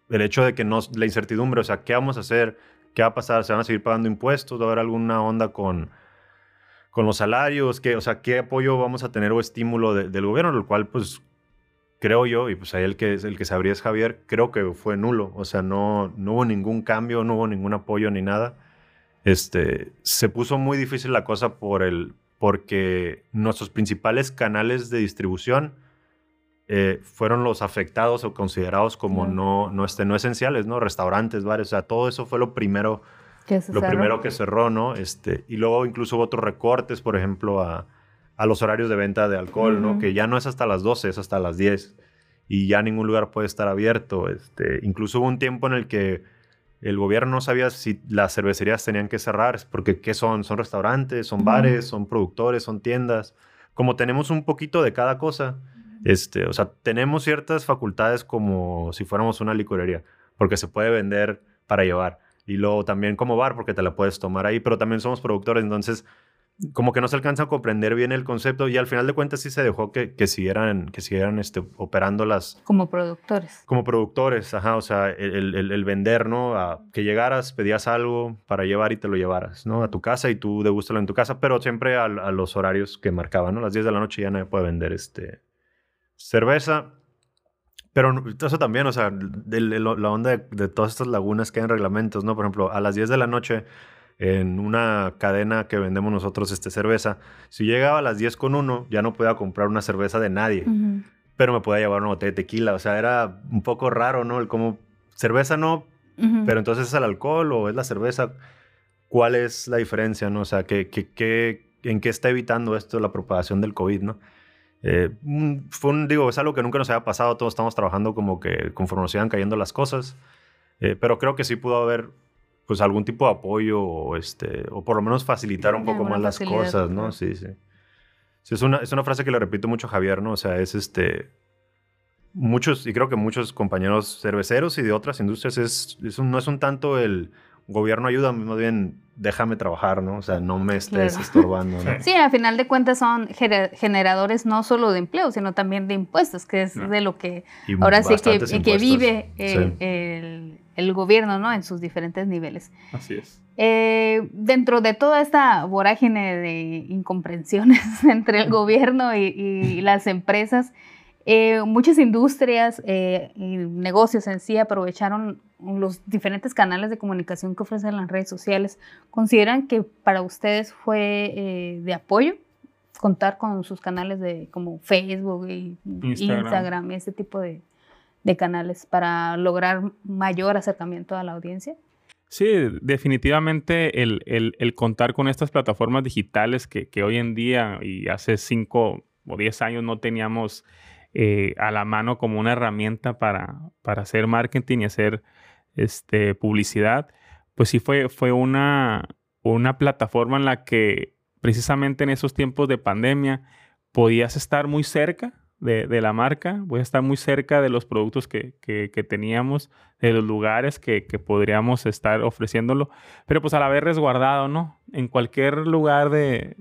S2: el, hecho de que no, la incertidumbre, o sea, ¿qué vamos a hacer? ¿Qué va a pasar? ¿Se van a seguir pagando impuestos? ¿Va a haber alguna onda con, con los salarios? ¿Qué, o sea, ¿qué apoyo vamos a tener o estímulo del gobierno? Lo cual, pues, creo yo, y pues ahí el que, el que sabría es Javier, creo que fue nulo. O sea, no, no hubo ningún cambio, no hubo ningún apoyo ni nada. Este, se puso muy difícil la cosa por el, porque nuestros principales canales de distribución eh, fueron los afectados o considerados como no, no, este, no esenciales, ¿no? Restaurantes, bares, o sea, todo eso fue lo primero, lo primero que cerró, ¿no? Este, y luego incluso hubo otros recortes, por ejemplo, a, a los horarios de venta de alcohol, ¿no? Que ya no es hasta las 12, es hasta las 10 y ya ningún lugar puede estar abierto. Este, incluso hubo un tiempo en el que el gobierno no sabía si las cervecerías tenían que cerrar, porque ¿qué son? ¿Son restaurantes? ¿Son bares? ¿Son productores? ¿Son tiendas? Como tenemos un poquito de cada cosa, este, o sea, tenemos ciertas facultades como si fuéramos una licorería, porque se puede vender para llevar. Y luego también como bar, porque te la puedes tomar ahí, pero también somos productores, entonces como que no se alcanza a comprender bien el concepto y al final de cuentas sí se dejó que, que siguieran, que siguieran este, operando las...
S1: Como productores.
S2: Como productores, ajá, o sea, el, el, el vender, ¿no? A que llegaras, pedías algo para llevar y te lo llevaras, ¿no? A tu casa y tú degústalo en tu casa, pero siempre a, a los horarios que marcaban, ¿no? Las 10 de la noche ya nadie puede vender este, cerveza. Pero eso también, o sea, la onda de, todas estas lagunas que hay en reglamentos, ¿no? Por ejemplo, a las 10 de la noche, en una cadena que vendemos nosotros este, cerveza, si llegaba a las 10 con uno, ya no podía comprar una cerveza de nadie, pero me podía llevar una botella de tequila. O sea, era un poco raro, ¿no? El como, cerveza no, pero entonces es el alcohol o es la cerveza. ¿Cuál es la diferencia, no? O sea, ¿qué, qué, en qué está evitando esto la propagación del COVID, no? Eh, fue un, digo, es algo que nunca nos había pasado, todos estamos trabajando como que conforme nos iban cayendo las cosas, eh, pero creo que sí pudo haber pues algún tipo de apoyo o, este, o por lo menos facilitar un poco más las cosas, ¿no? Sí, sí. sí es, una, es una frase que le repito mucho a Javier, ¿no? O sea, es este, muchos, y creo que muchos compañeros cerveceros y de otras industrias, es, es no es un tanto el gobierno ayuda, más bien déjame trabajar, ¿no? O sea, no me estés estorbando. ¿no?
S1: Sí, a final de cuentas son generadores no solo de empleo, sino también de impuestos, que es de lo que ahora sí que, que vive el, el, gobierno, ¿no? En sus diferentes niveles.
S3: Así es.
S1: Eh, dentro de toda esta vorágine de incomprensiones entre el gobierno y, y las empresas, eh, muchas industrias eh, y negocios en sí aprovecharon los diferentes canales de comunicación que ofrecen las redes sociales. ¿Consideran que para ustedes fue eh, de apoyo contar con sus canales de como Facebook y Instagram, y este tipo de, canales para lograr mayor acercamiento a la audiencia?
S3: Sí, definitivamente el, contar con estas plataformas digitales que, que, hoy en día y hace cinco o diez años no teníamos eh, a la mano como una herramienta para, para hacer marketing y hacer este, publicidad, pues sí fue, fue una, una plataforma en la que precisamente en esos tiempos de pandemia podías estar muy cerca de, la marca, voy a estar muy cerca de los productos que, teníamos, de los lugares que, podríamos estar ofreciéndolo, pero pues a la vez resguardado, ¿no? En cualquier lugar de,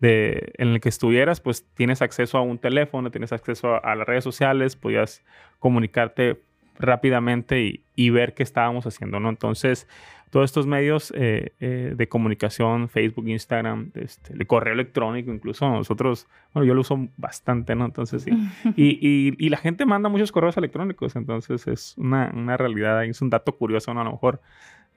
S3: en el que estuvieras, pues tienes acceso a un teléfono, tienes acceso a, las redes sociales, podías comunicarte rápidamente y, y, ver qué estábamos haciendo, ¿no? Entonces, todos estos medios eh, eh, de comunicación, Facebook, Instagram, este, el correo electrónico, incluso nosotros, bueno, yo lo uso bastante, ¿no? Entonces, sí. y, y, la gente manda muchos correos electrónicos, entonces es una, una realidad, es un dato curioso, ¿no? A lo mejor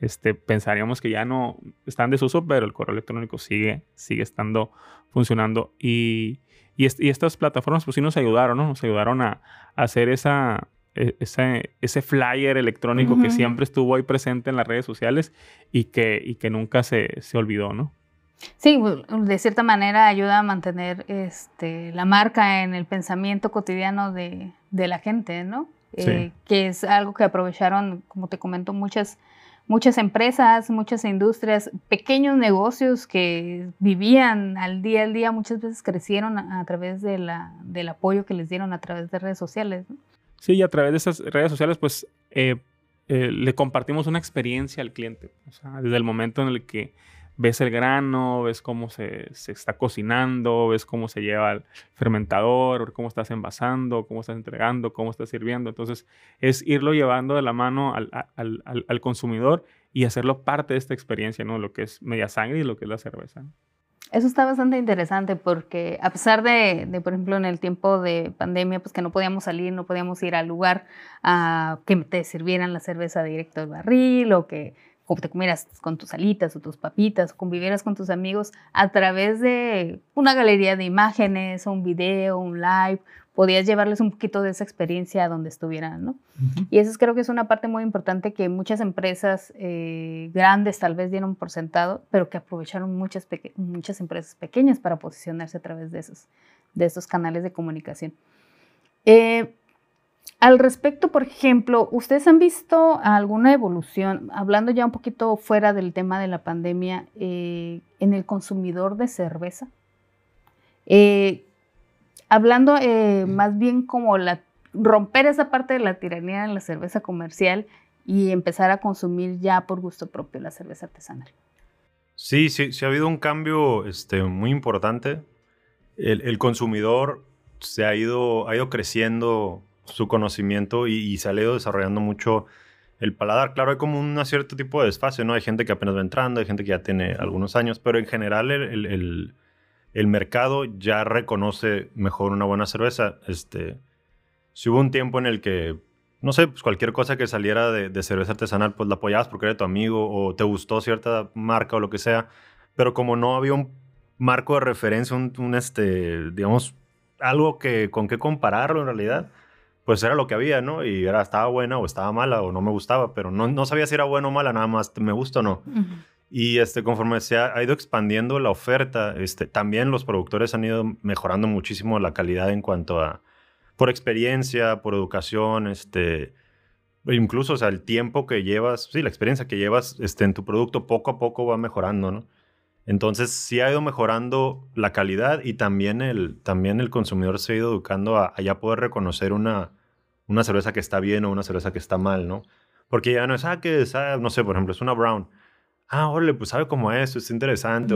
S3: este, pensaríamos que ya no están en desuso, pero el correo electrónico sigue, sigue estando funcionando. Y, y, y estas plataformas, pues sí nos ayudaron, ¿no? Nos ayudaron a, a hacer esa e, ese, ese flyer electrónico que siempre estuvo ahí presente en las redes sociales y que, y que nunca se, se olvidó, ¿no?
S1: Sí, de cierta manera ayuda a mantener este, la marca en el pensamiento cotidiano de, de la gente, ¿no? Eh, que es algo que aprovecharon, como te comento, muchas, muchas empresas, muchas industrias, pequeños negocios que vivían al día al día, muchas veces crecieron a, través de del apoyo que les dieron a través de redes sociales.
S3: Sí, y a través de esas redes sociales, pues eh, eh, le compartimos una experiencia al cliente. O sea, desde el momento en el que ves el grano, ves cómo se, está cocinando, ves cómo se lleva al fermentador, cómo estás envasando, cómo estás entregando, cómo estás sirviendo. Entonces, es irlo llevando de la mano al, al consumidor y hacerlo parte de esta experiencia, ¿no? Lo que es media sangre y lo que es la cerveza.
S1: Eso está bastante interesante porque a pesar de, por ejemplo, en el tiempo de pandemia, pues que no podíamos salir, no podíamos ir al lugar a que te sirvieran la cerveza directo del barril o que te comieras con tus alitas o tus papitas o convivieras con tus amigos a través de una galería de imágenes o un video, un live podías llevarles un poquito de esa experiencia a donde estuvieran, ¿no? Y eso creo que es una parte muy importante que muchas empresas eh, grandes tal vez dieron por sentado, pero que aprovecharon muchas, muchas empresas pequeñas para posicionarse a través de esos, de esos canales de comunicación. Eh, al respecto, por ejemplo, ¿ustedes han visto alguna evolución, hablando ya un poquito fuera del tema de la pandemia, eh, en el consumidor de cerveza? Eh, hablando eh, más bien como romper esa parte de la tiranía en la cerveza comercial y empezar a consumir ya por gusto propio la cerveza artesanal.
S2: Sí, sí, sí ha habido un cambio este, muy importante. El, consumidor se ha ido, ha ido creciendo su conocimiento y, se ha ido desarrollando mucho el paladar. Claro, hay como un cierto tipo de desfase, ¿no? Hay gente que apenas va entrando, hay gente que ya tiene algunos años, pero en general el mercado ya reconoce mejor una buena cerveza. Este, si hubo un tiempo en el que, no sé, pues cualquier cosa que saliera de, cerveza artesanal, pues la apoyabas porque era tu amigo o te gustó cierta marca o lo que sea, pero como no había un marco de referencia, un, este, digamos, algo que con qué compararlo en realidad, pues era lo que había, ¿no? Y era, estaba buena o estaba mala o no me gustaba, pero no, no sabía si era buena o mala, nada más me gusta o no. Y este, conforme se ha, ido expandiendo la oferta, este, también los productores han ido mejorando muchísimo la calidad en cuanto a, por experiencia, por educación, este, incluso, o sea, el tiempo que llevas, sí, la experiencia que llevas este, en tu producto poco a poco va mejorando, ¿no? Entonces, sí ha ido mejorando la calidad y también el, también el consumidor se ha ido educando a, ya poder reconocer una, una cerveza que está bien o una cerveza que está mal, ¿no? Porque ya no es, ah, que es, ah, no sé, por ejemplo, es una brown ah, órale, pues sabe cómo es, es interesante.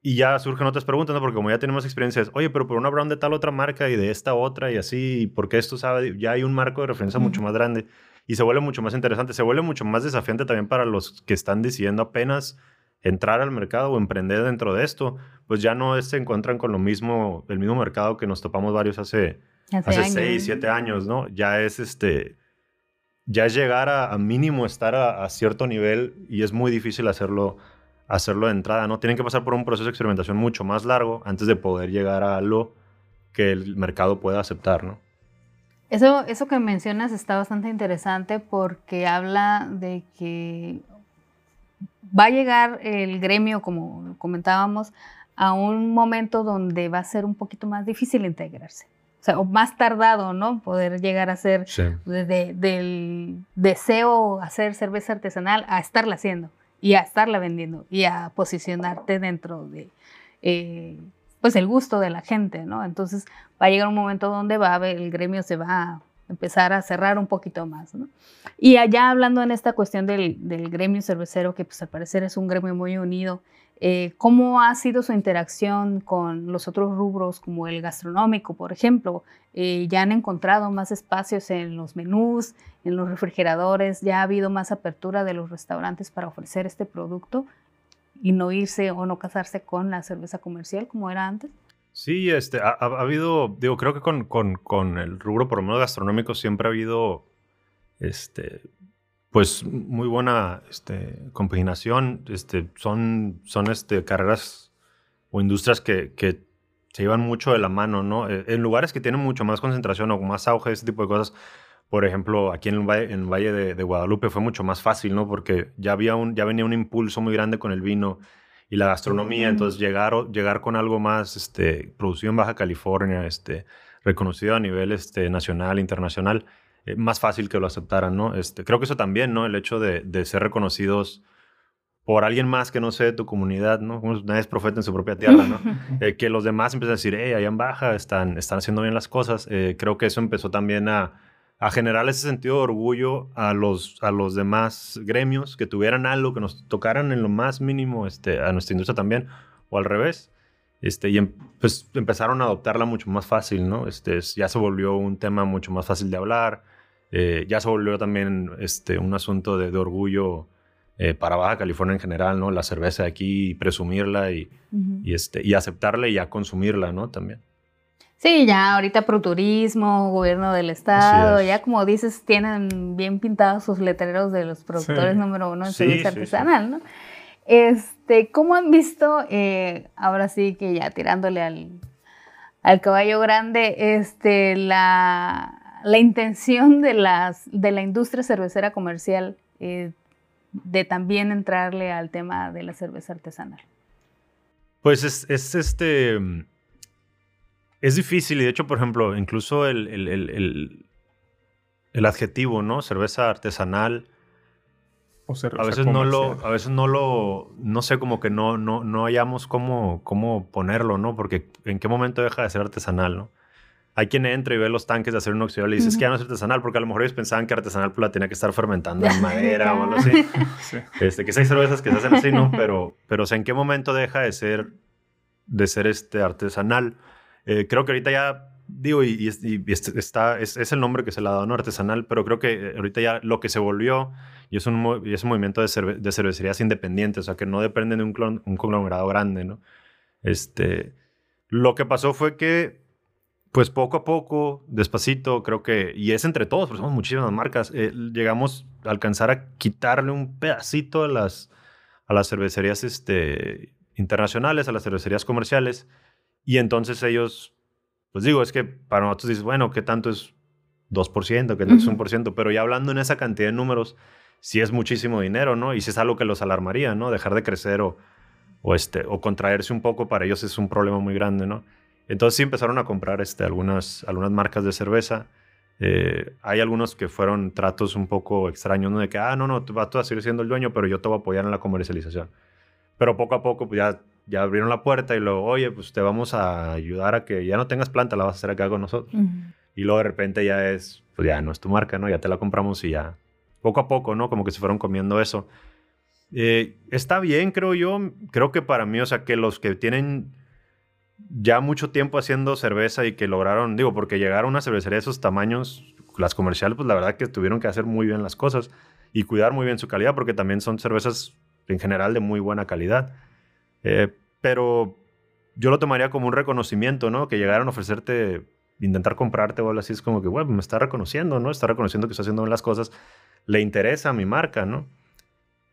S2: Y ya surgen otras preguntas, ¿no? Porque como ya tenemos experiencias, oye, pero por una brown de tal otra marca y de esta otra y así, porque esto sabe, ya hay un marco de referencia mucho más grande y se vuelve mucho más interesante, se vuelve mucho más desafiante también para los que están decidiendo apenas entrar al mercado o emprender dentro de esto, pues ya no se encuentran con lo mismo, el mismo mercado que nos topamos varios hace, hace, seis, siete años, ¿no? Ya es este ya es llegar a, mínimo estar a, cierto nivel y es muy difícil hacerlo, hacerlo de entrada, ¿no? Tienen que pasar por un proceso de experimentación mucho más largo antes de poder llegar a algo que el mercado pueda aceptar, ¿no?
S1: Eso, eso que mencionas está bastante interesante porque habla de que va a llegar el gremio, como comentábamos, a un momento donde va a ser un poquito más difícil integrarse o sea, o más tardado, ¿no? Poder llegar a ser desde del deseo hacer cerveza artesanal a estarla haciendo. y a estarla vendiendo y a posicionarte dentro de eh, pues el gusto de la gente, ¿no? Entonces va a llegar un momento donde va a haber, el gremio se va a empezar a cerrar un poquito más, ¿no? Y allá hablando en esta cuestión del, del gremio cervecero, que pues al parecer es un gremio muy unido, eh, ¿Cómo ha sido su interacción con los otros rubros como el gastronómico, por ejemplo? Eh, ¿Ya han encontrado más espacios en los menús, en los refrigeradores? ¿Ya ha habido más apertura de los restaurantes para ofrecer este producto y no irse o no casarse con la cerveza comercial como era antes?
S2: Sí, este, ha, habido, digo, creo que con, con, con, el rubro, por lo menos gastronómico, siempre ha habido este, pues muy buena este, compaginación. Este, son son este, carreras o industrias que, que, se llevan mucho de la mano, ¿no? Eh, en lugares que tienen mucho más concentración o más auge, ese tipo de cosas. Por ejemplo, aquí en el Valle, en Valle de, Guadalupe fue mucho más fácil, ¿no? Porque ya, había un, ya venía un impulso muy grande con el vino y la gastronomía. Entonces, llegar, llegar con algo más este, producido en Baja California, este, reconocido a nivel este, nacional, internacional, eh, más fácil que lo aceptaran, ¿no? Este, creo que eso también, ¿no? El hecho de, de ser reconocidos por alguien más que no sé de tu comunidad, ¿no? Nadie es profeta en su propia tierra, ¿no? Eh, que los demás empiezan a decir, hey, allá en Baja están, están haciendo bien las cosas. Eh, creo que eso empezó también a, a, generar ese sentido de orgullo a los, a los demás gremios que tuvieran algo, que nos tocaran en lo más mínimo este, a nuestra industria también, o al revés. Este, y em, pues empezaron a adoptarla mucho más fácil, ¿no? Este, ya se volvió un tema mucho más fácil de hablar eh, ya se volvió también este, un asunto de, orgullo eh, para Baja California en general, ¿no? La cerveza de aquí, presumirla y, y, este, y aceptarla y ya consumirla, ¿no? También.
S1: Sí, ya ahorita pro turismo, gobierno del estado, ya como dices, tienen bien pintados sus letreros de los productores número uno en cerveza artesanal, ¿no? Este, ¿cómo han visto, eh, ahora sí que ya tirándole al, al caballo grande, este, la, la intención de, las, de la industria cervecera comercial eh, de también entrarle al tema de la cerveza artesanal?
S2: Pues es, este. Es difícil, y de hecho, por ejemplo, incluso el, el, adjetivo, ¿no? Cerveza artesanal. O cerveza a veces no lo, a veces no lo, no sé, como que no, no, no hallamos cómo, cómo ponerlo, ¿no? Porque en qué momento deja de ser artesanal, ¿no? hay quien entra y ve los tanques de acero inoxidable y dice, es que ya no es artesanal, porque a lo mejor ellos pensaban que artesanal pues, la tenía que estar fermentando en madera o algo así. Este, que hay cervezas que se hacen así, ¿no? Pero, pero ¿en qué momento deja de ser, de ser este artesanal? Eh, creo que ahorita ya, digo, y, este, está, es, el nombre que se le ha dado, ¿no? Artesanal, pero creo que ahorita ya lo que se volvió, y es un, y es un movimiento de, de, cervecerías independientes, o sea, que no dependen de un, un conglomerado grande, ¿no? Este, lo que pasó fue que pues poco a poco, despacito, creo que, y es entre todos, porque somos muchísimas marcas, eh, llegamos a alcanzar a quitarle un pedacito a las, a las cervecerías este, internacionales, a las cervecerías comerciales, y entonces ellos, pues digo, es que para nosotros dices, bueno, ¿qué tanto es 2%? ¿Qué tanto es 1%? Pero ya hablando en esa cantidad de números, sí es muchísimo dinero, ¿no? Y si es algo que los alarmaría, ¿no? Dejar de crecer o, o, este, o contraerse un poco, para ellos es un problema muy grande, ¿no? Entonces sí empezaron a comprar este, algunas, algunas marcas de cerveza. Eh, hay algunos que fueron tratos un poco extraños, ¿no? De que, ah, no, no, tú vas a seguir siendo el dueño, pero yo te voy a apoyar en la comercialización. Pero poco a poco, pues ya, ya abrieron la puerta y luego, oye, pues te vamos a ayudar a que ya no tengas planta, la vas a hacer acá con nosotros. Y luego de repente ya es, pues ya no es tu marca, ¿no? Ya te la compramos y ya, poco a poco, ¿no? Como que se fueron comiendo eso. Eh, está bien, creo yo. Creo que para mí, o sea, que los que tienen ya mucho tiempo haciendo cerveza y que lograron, digo, porque llegar a una cervecería de esos tamaños, las comerciales, pues la verdad que tuvieron que hacer muy bien las cosas y cuidar muy bien su calidad, porque también son cervezas en general de muy buena calidad. Eh, pero yo lo tomaría como un reconocimiento, ¿no? Que llegaron a ofrecerte, intentar comprarte o algo así, es como que, bueno, me está reconociendo, ¿no? Está reconociendo que está haciendo bien las cosas, le interesa a mi marca, ¿no?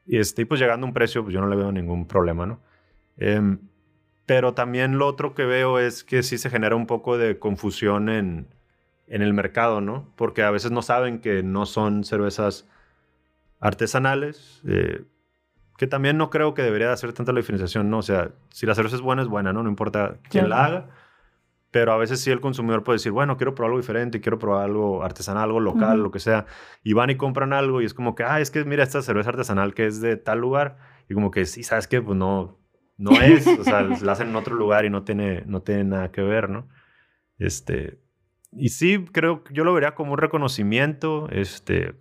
S2: Y este, pues llegando a un precio, pues yo no le veo ningún problema, ¿no? Eh, pero también lo otro que veo es que sí se genera un poco de confusión en, en el mercado, ¿no? Porque a veces no saben que no son cervezas artesanales, eh, que también no creo que debería hacer tanta la diferenciación, ¿no? O sea, si la cerveza es buena, es buena, ¿no? No importa quién la haga, pero a veces sí el consumidor puede decir, bueno, quiero probar algo diferente, quiero probar algo artesanal, algo local, lo que sea, y van y compran algo y es como que, ah, es que mira esta cerveza artesanal que es de tal lugar, Y como que sí, ¿sabes qué? Pues no, no es, o sea, la hacen en otro lugar y no tiene, no tiene nada que ver, ¿no? Este, y sí, creo que yo lo vería como un reconocimiento, este,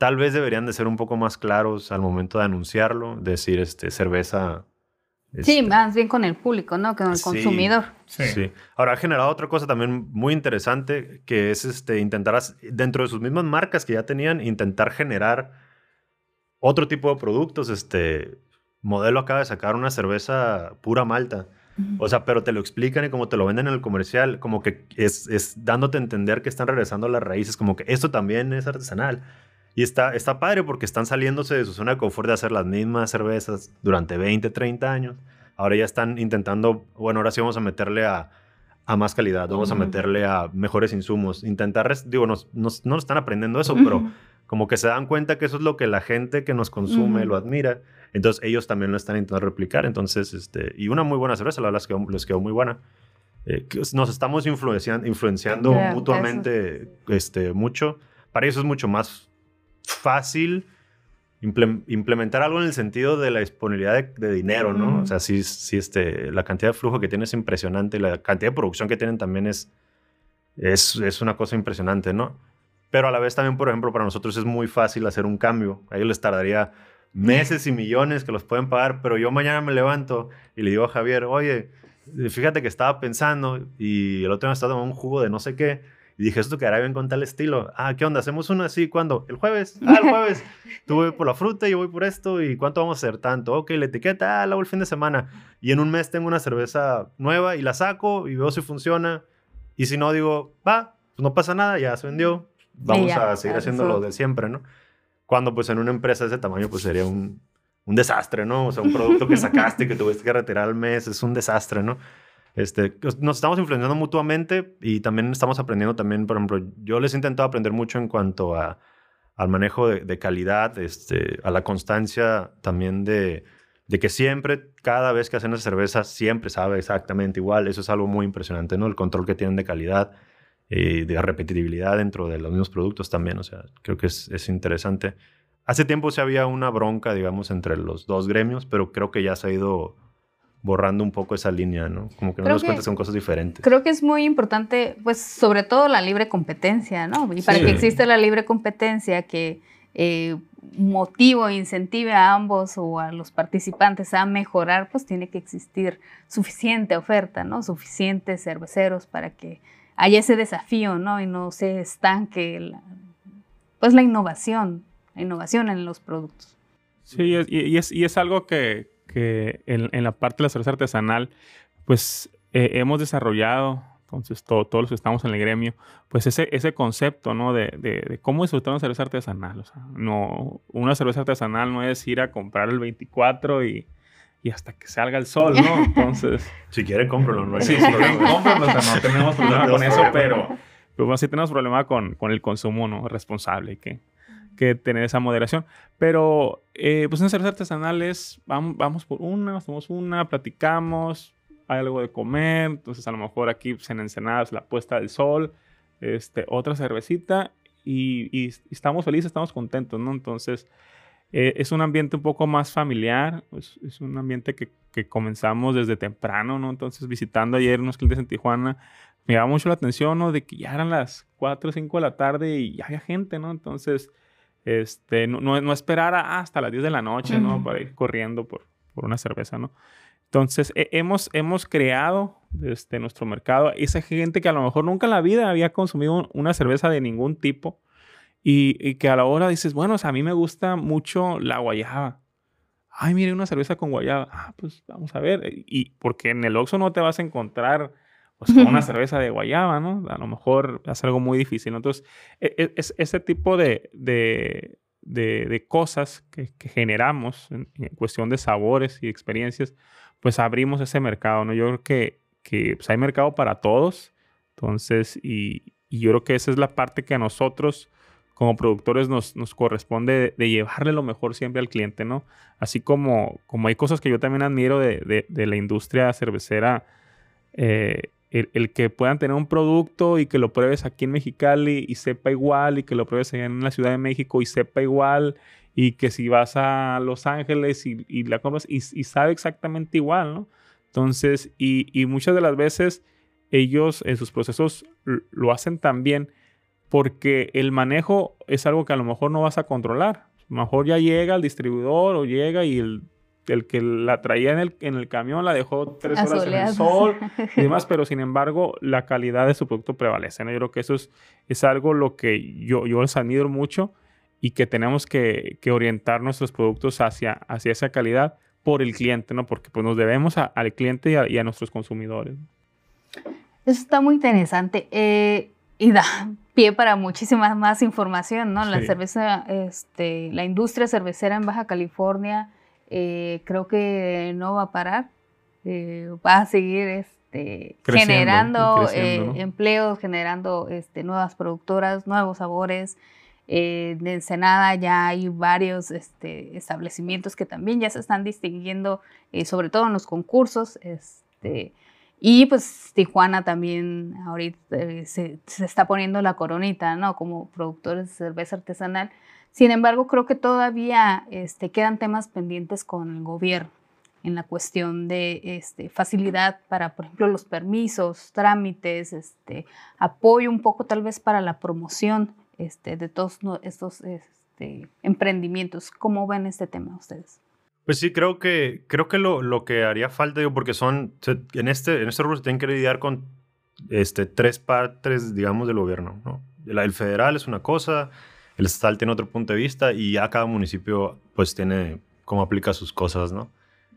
S2: tal vez deberían de ser un poco más claros al momento de anunciarlo, decir, este, cerveza...
S1: sí,
S2: este,
S1: más bien con el público, ¿no? Con el
S2: Sí.
S1: consumidor.
S3: Sí.
S2: Sí. Ahora ha generado otra cosa también muy interesante, que es este, intentar, dentro de sus mismas marcas que ya tenían, intentar generar otro tipo de productos. Este modelo acaba de sacar una cerveza pura malta. O sea, pero te lo explican y como te lo venden en el comercial, como que es, es dándote a entender que están regresando a las raíces, como que esto también es artesanal. Y está, está padre porque están saliéndose de su zona de confort de hacer las mismas cervezas durante 20, 30 años. Ahora ya están intentando, bueno, ahora sí vamos a meterle a, a más calidad, vamos a
S1: Ujú.
S2: meterle a mejores insumos, intentar, digo, nos, nos- no están aprendiendo eso,
S1: Ujú.
S2: pero como que se dan cuenta que eso es lo que la gente que nos consume
S1: Ujú.
S2: lo admira. Entonces ellos también lo están intentando replicar. Entonces, este, y una muy buena cerveza, la verdad es que les quedó muy buena. Eh, nos estamos influenciando, influenciando
S1: Claro,
S2: mutuamente este, mucho. Para ellos es mucho más fácil implem- implementar algo en el sentido de la disponibilidad de, de dinero, ¿no?
S1: Ujú.
S2: O sea, sí, sí este, la cantidad de flujo que tiene es impresionante y la cantidad de producción que tienen también es, es, es una cosa impresionante, ¿no? Pero a la vez también, por ejemplo, para nosotros es muy fácil hacer un cambio. A ellos les tardaría meses y millones que los pueden pagar, pero yo mañana me levanto y le digo a Javier, oye, fíjate que estaba pensando y el otro día me estaba tomando un jugo de no sé qué y dije, esto quedará bien con tal estilo. Ah, ¿qué onda? ¿Hacemos uno así? ¿Cuándo? ¿El jueves? Ah, el jueves. Tú voy por la fruta, yo voy por esto. ¿Y cuánto vamos a hacer? Tanto. Ok, la etiqueta, ah, la hago el fin de semana. Y en un mes tengo una cerveza nueva y la saco y veo si funciona. Y si no, digo, va, pues no pasa nada, ya se vendió. Vamos
S1: ya,
S2: a seguir haciendo lo de siempre, ¿no? Cuando pues en una empresa de ese tamaño pues sería un, un desastre, ¿no? O sea, un producto que sacaste que tuviste que retirar al mes es un desastre, ¿no? Este, nos estamos influenciando mutuamente y también estamos aprendiendo también, por ejemplo, yo les he intentado aprender mucho en cuanto a, al manejo de, de calidad, este, a la constancia también de, de que siempre, cada vez que hacen esa cerveza, siempre sabe exactamente igual. Eso es algo muy impresionante, ¿no? El control que tienen de calidad y de repetibilidad dentro de los mismos productos también. O sea, creo que es, es interesante. Hace tiempo sí había una bronca, digamos, entre los dos gremios, pero creo que ya se ha ido borrando un poco esa línea, ¿no? Como que no nos
S1: que-
S2: cuenta son cosas diferentes.
S1: Creo que es muy importante, pues, sobre todo la libre competencia, ¿no? Y para
S2: Sí.
S1: que exista la libre competencia que eh, motive o incentive a ambos o a los participantes a mejorar, pues tiene que existir suficiente oferta, ¿no? Suficientes cerveceros para que haya ese desafío, ¿no? Y no se estanque, la- pues, la innovación, la innovación en los productos.
S3: Sí, y es, y- y es, y es algo que, que en, en la parte de la cerveza artesanal, pues eh, hemos desarrollado, entonces todo- todos los que estamos en el gremio, pues ese, ese concepto, ¿no? De, de- de cómo disfrutar una cerveza artesanal. O sea, no, una cerveza artesanal no es ir a comprar el 24 y, y hasta que salga el sol, ¿no? Entonces,
S2: Si quieren, cómpralo. No hay
S3: sí, cómpralo, o sea, no tenemos problema con eso, pero, pero bueno, sí tenemos problema con, con el consumo ¿no? responsable, que, que tener esa moderación. Pero, eh, pues en cerveza artesanal es, vamos, vamos por una, hacemos una, platicamos, hay algo de comer, entonces a lo mejor aquí pues, en Ensenada es la puesta del sol, este, otra cervecita y, y estamos felices, estamos contentos, ¿no? Entonces, eh, es un ambiente un poco más familiar, es, es un ambiente que, que comenzamos desde temprano, ¿no? Entonces, visitando ayer unos clientes en Tijuana, me llamaba mucho la atención, ¿no? De que ya eran las 4 o 5 de la tarde y ya había gente, ¿no? Entonces, este, no, no, no esperar a- hasta las 10 de la noche, ¿no? Para ir corriendo por, por una cerveza, ¿no? Entonces, he- hemos, hemos creado este, nuestro mercado esa gente que a lo mejor nunca en la vida había consumido un- una cerveza de ningún tipo y, y que a la hora dices, bueno, o sea, a mí me gusta mucho la guayaba. Ay, mire, una cerveza con guayaba. Ah, pues vamos a ver. Y porque en el Oxxo no te vas a encontrar pues, con una cerveza de guayaba, ¿no? A lo mejor es algo muy difícil. ¿no? Entonces, e- e- es, ese tipo de, de, de- de cosas que, que generamos en, en cuestión de sabores y experiencias, pues abrimos ese mercado, ¿no? Yo creo que, que pues, hay mercado para todos. Entonces, y, y yo creo que esa es la parte que a nosotros como productores nos, nos corresponde de, llevarle lo mejor siempre al cliente, ¿no? Así como, como hay cosas que yo también admiro de, de- de la industria cervecera, eh, el, que puedan tener un producto y que lo pruebes aquí en Mexicali y sepa igual, y que lo pruebes en la Ciudad de México y sepa igual, y que si vas a Los Ángeles y, la compras y, sabe exactamente igual, ¿no? Entonces, y, muchas de las veces ellos en sus procesos lo hacen también porque el manejo es algo que a lo mejor no vas a controlar. A lo mejor ya llega el distribuidor o llega y el, el que la traía en el, en el camión la dejó tres horas en el sol y demás, pero sin embargo la calidad de su producto prevalece. ¿no? Yo creo que eso es, es algo lo que yo, yo les admiro mucho y que tenemos que, que, orientar nuestros productos hacia, hacia esa calidad por el cliente, ¿no? Porque pues, nos debemos al cliente y a, nuestros consumidores.
S1: Eso está muy interesante eh, y da pie para muchísima más información, ¿no? La cerveza, este, la industria cervecera en Baja California eh, creo que no va a parar, eh, va a seguir este, generando empleos, generando este, nuevas productoras, nuevos sabores. Eh, de Ensenada ya hay varios este, establecimientos que también ya se están distinguiendo, eh, sobre todo en los concursos. Este, y pues Tijuana también ahorita eh, se, está poniendo la coronita, ¿no? Como productores de cerveza artesanal. Sin embargo, creo que todavía este, quedan temas pendientes con el gobierno en la cuestión de este, facilidad para, por ejemplo, los permisos, trámites, este, apoyo un poco tal vez para la promoción de todos estos emprendimientos. ¿Cómo ven este tema ustedes?
S2: Pues sí, creo que, creo que lo, lo que haría falta, digo, porque son, en este, en este rubro se tienen que lidiar con este, tres partes, digamos, del gobierno. ¿no? El, federal es una cosa, el estatal tiene otro punto de vista y ya cada municipio pues tiene cómo aplica sus cosas, ¿no?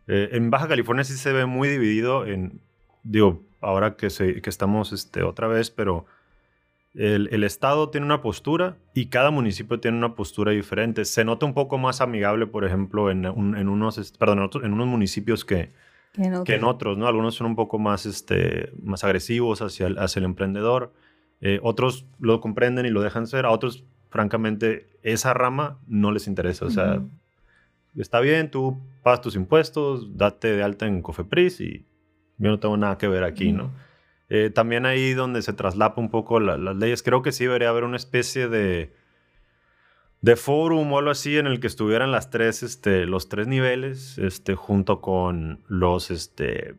S2: Eh, en Baja California sí se ve muy dividido en, digo, ahora que, se, que estamos este, otra vez, pero el, Estado tiene una postura y cada municipio tiene una postura diferente. Se nota un poco más amigable, por ejemplo, en, unos, perdón, en, unos municipios que, que en otros, ¿no? Algunos son un poco más, este, más agresivos hacia el, hacia el emprendedor. Eh, otros lo comprenden y lo dejan ser. A otros, francamente, esa rama no les interesa. O sea, está bien, tú pagas tus impuestos, date de alta en Cofepris y yo no tengo nada que ver aquí, ¿no? Eh, también ahí donde se traslapa un poco las leyes, creo que sí debería haber una especie de, de forum o algo así en el que estuvieran las tres, este, los tres niveles, este, junto con los, este,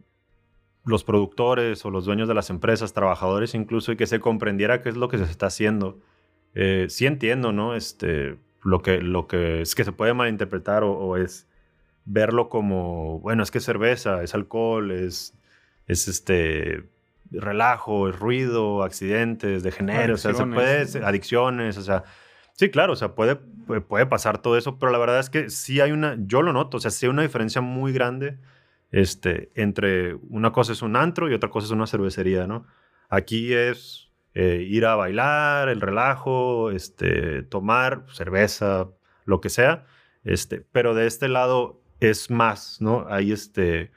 S2: los productores o los dueños de las empresas, trabajadores incluso, y que se comprendiera qué es lo que se está haciendo. Eh, sí entiendo, ¿no? Este, lo que, lo que es que se puede malinterpretar o, o es verlo como, bueno, es que es cerveza, es alcohol, es, es este, relajo, ruido, accidentes, de género, o sea, se puede, adicciones, o sea, sí, claro, o sea, puede, puede pasar todo eso, pero la verdad es que sí hay una, yo lo noto, o sea, sí hay una diferencia muy grande este, entre una cosa es un antro y otra cosa es una cervecería, ¿no? Aquí es eh, ir a bailar, el relajo, este, tomar cerveza, lo que sea, este, pero de este lado es más, ¿no? Hay este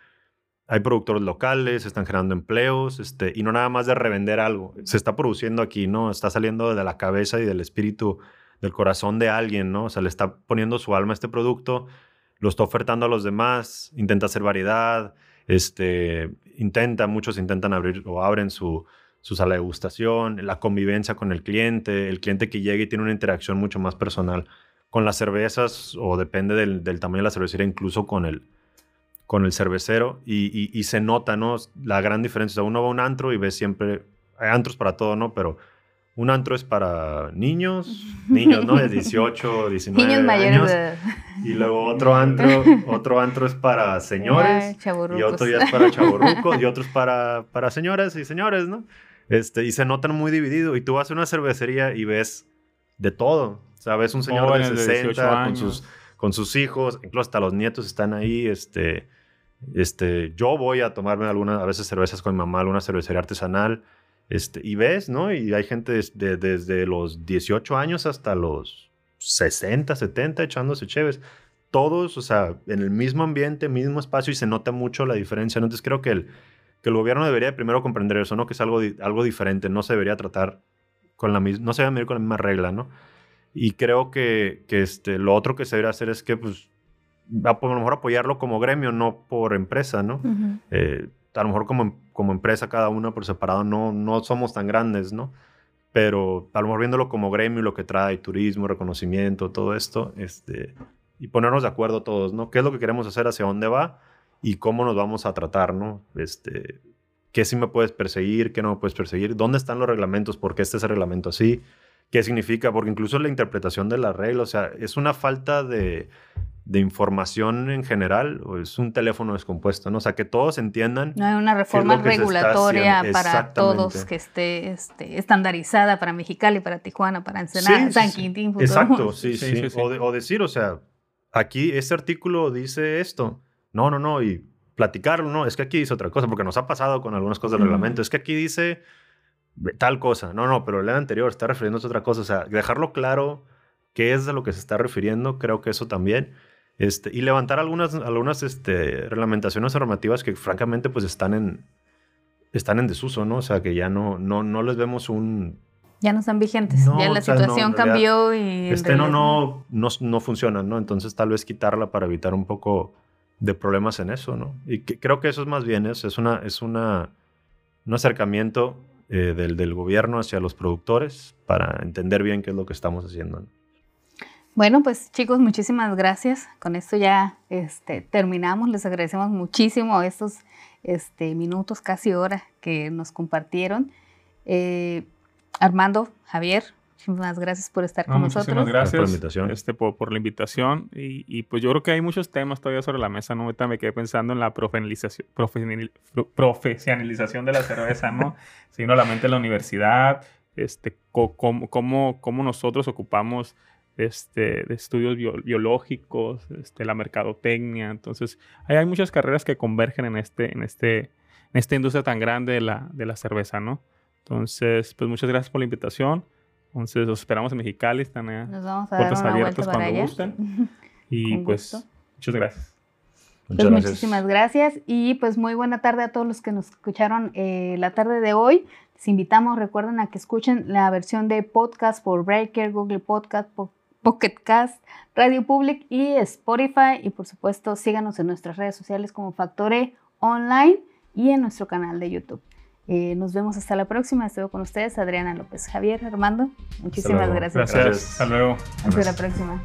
S2: hay productores locales, están generando empleos, este, y no nada más de revender algo. Se está produciendo aquí, ¿no? Está saliendo de la cabeza y del espíritu, del corazón de alguien, ¿no? O sea, le está poniendo su alma este producto, lo está ofertando a los demás, intenta hacer variedad, este, intenta, muchos intentan abrir o abren su, su sala de degustación, la convivencia con el cliente, el cliente que llega y tiene una interacción mucho más personal con las cervezas o depende del, del tamaño de la cervecería, incluso con el, con el cervecero y, se nota, ¿no? La gran diferencia. O sea, uno va a un antro y ve siempre, hay antros para todo, ¿no? Pero un antro es para niños, niños, ¿no? De 18, 19 niños mayores Y luego otro antro, otro antro es para señores. y otro ya es para chaburrucos y otro es para, para señoras y señores, ¿no? Este, y se notan muy dividido. Y tú vas a una cervecería y ves de todo. O sea, ves un señor de 60 con sus, con sus hijos, incluso hasta los nietos están ahí, este este, yo voy a tomarme algunas, a veces cervezas con mi mamá, alguna cervecería artesanal, este, y ves, ¿no? Y hay gente desde los 18 años hasta los 60, 70 echándose chéves. Todos, o sea, en el mismo ambiente, mismo espacio y se nota mucho la diferencia. Entonces creo que el, que el gobierno debería primero comprender eso, ¿no? Que es algo, algo diferente, no se debería tratar con la misma, no se debería medir con la misma regla, ¿no? Y creo que, que este, lo otro que se debería hacer es que, pues, a, lo mejor apoyarlo como gremio, no por empresa, ¿no? Eh, a lo mejor como, como empresa cada uno por separado no, no somos tan grandes, ¿no? Pero a lo mejor viéndolo como gremio, lo que trae, turismo, reconocimiento, todo esto, este, y ponernos de acuerdo todos, ¿no? ¿Qué es lo que queremos hacer, hacia dónde va y cómo nos vamos a tratar, ¿no? Este, ¿Qué sí me puedes perseguir, qué no me puedes perseguir? ¿Dónde están los reglamentos? ¿Por qué este es el reglamento así? ¿Qué significa? Porque incluso la interpretación de la regla, o sea, es una falta de, de información en general o es un teléfono descompuesto, ¿no? O sea, que todos entiendan.
S1: No hay una reforma regulatoria para todos que esté este, estandarizada para Mexicali, para Tijuana, para Ensenada, San Quintín.
S2: Exacto, sí, sí. O, decir, o sea, aquí este artículo dice esto. No, no, no, y platicarlo, no, es que aquí dice otra cosa, porque nos ha pasado con algunas cosas del reglamento, es que aquí dice tal cosa. No, no, pero el anterior está refiriéndose a otra cosa. O sea, dejarlo claro qué es de lo que se está refiriendo, creo que eso también. Este, y levantar algunas, algunas este, reglamentaciones normativas que francamente pues están en, están en desuso, ¿no? O sea, que ya no, no, no les vemos un...
S1: Ya no están vigentes, ya la situación cambió y...
S2: Este no, no, no, no funcionan, ¿no? Entonces tal vez quitarla para evitar un poco de problemas en eso, ¿no? Y creo que eso es más bien, es, es, una, es una, un acercamiento eh, del, del, gobierno hacia los productores para entender bien qué es lo que estamos haciendo.
S1: Bueno, pues chicos, muchísimas gracias. Con esto ya este, terminamos. Les agradecemos muchísimo estos este, minutos, casi hora que nos compartieron. Eh, Armando, Javier, muchísimas gracias por estar con nosotros.
S3: Muchísimas gracias por la invitación. Este, por, la invitación. Y, pues yo creo que hay muchos temas todavía sobre la mesa. ¿no? Ahorita me quedé pensando en la profesionalización, profesionalización de la cerveza, ¿no? Se vino a la mente la universidad, este, cómo, cómo, nosotros ocupamos este, de estudios biológicos, este, la mercadotecnia. Entonces, hay, hay muchas carreras que convergen en, este, en, este, en esta industria tan grande de la, de la cerveza, ¿no? Entonces, pues muchas gracias por la invitación. Entonces, los esperamos en Mexicali. Están
S1: a Nos vamos a puertas abiertas cuando gusten.
S3: Y pues, muchas gracias.
S1: Muchas pues gracias. Muchísimas gracias y pues muy buena tarde a todos los que nos escucharon eh, la tarde de hoy. Les invitamos, recuerden a que escuchen la versión de podcast por Breaker, Google Podcast, Pocket Cast, Radio Public y Spotify. Y por supuesto, síganos en nuestras redes sociales como Factore Online y en nuestro canal de YouTube. Eh, nos vemos hasta la próxima. Estuve con ustedes, Adriana López Javier, Armando. Muchísimas gracias.
S3: Gracias. Hasta luego.
S1: Hasta la próxima.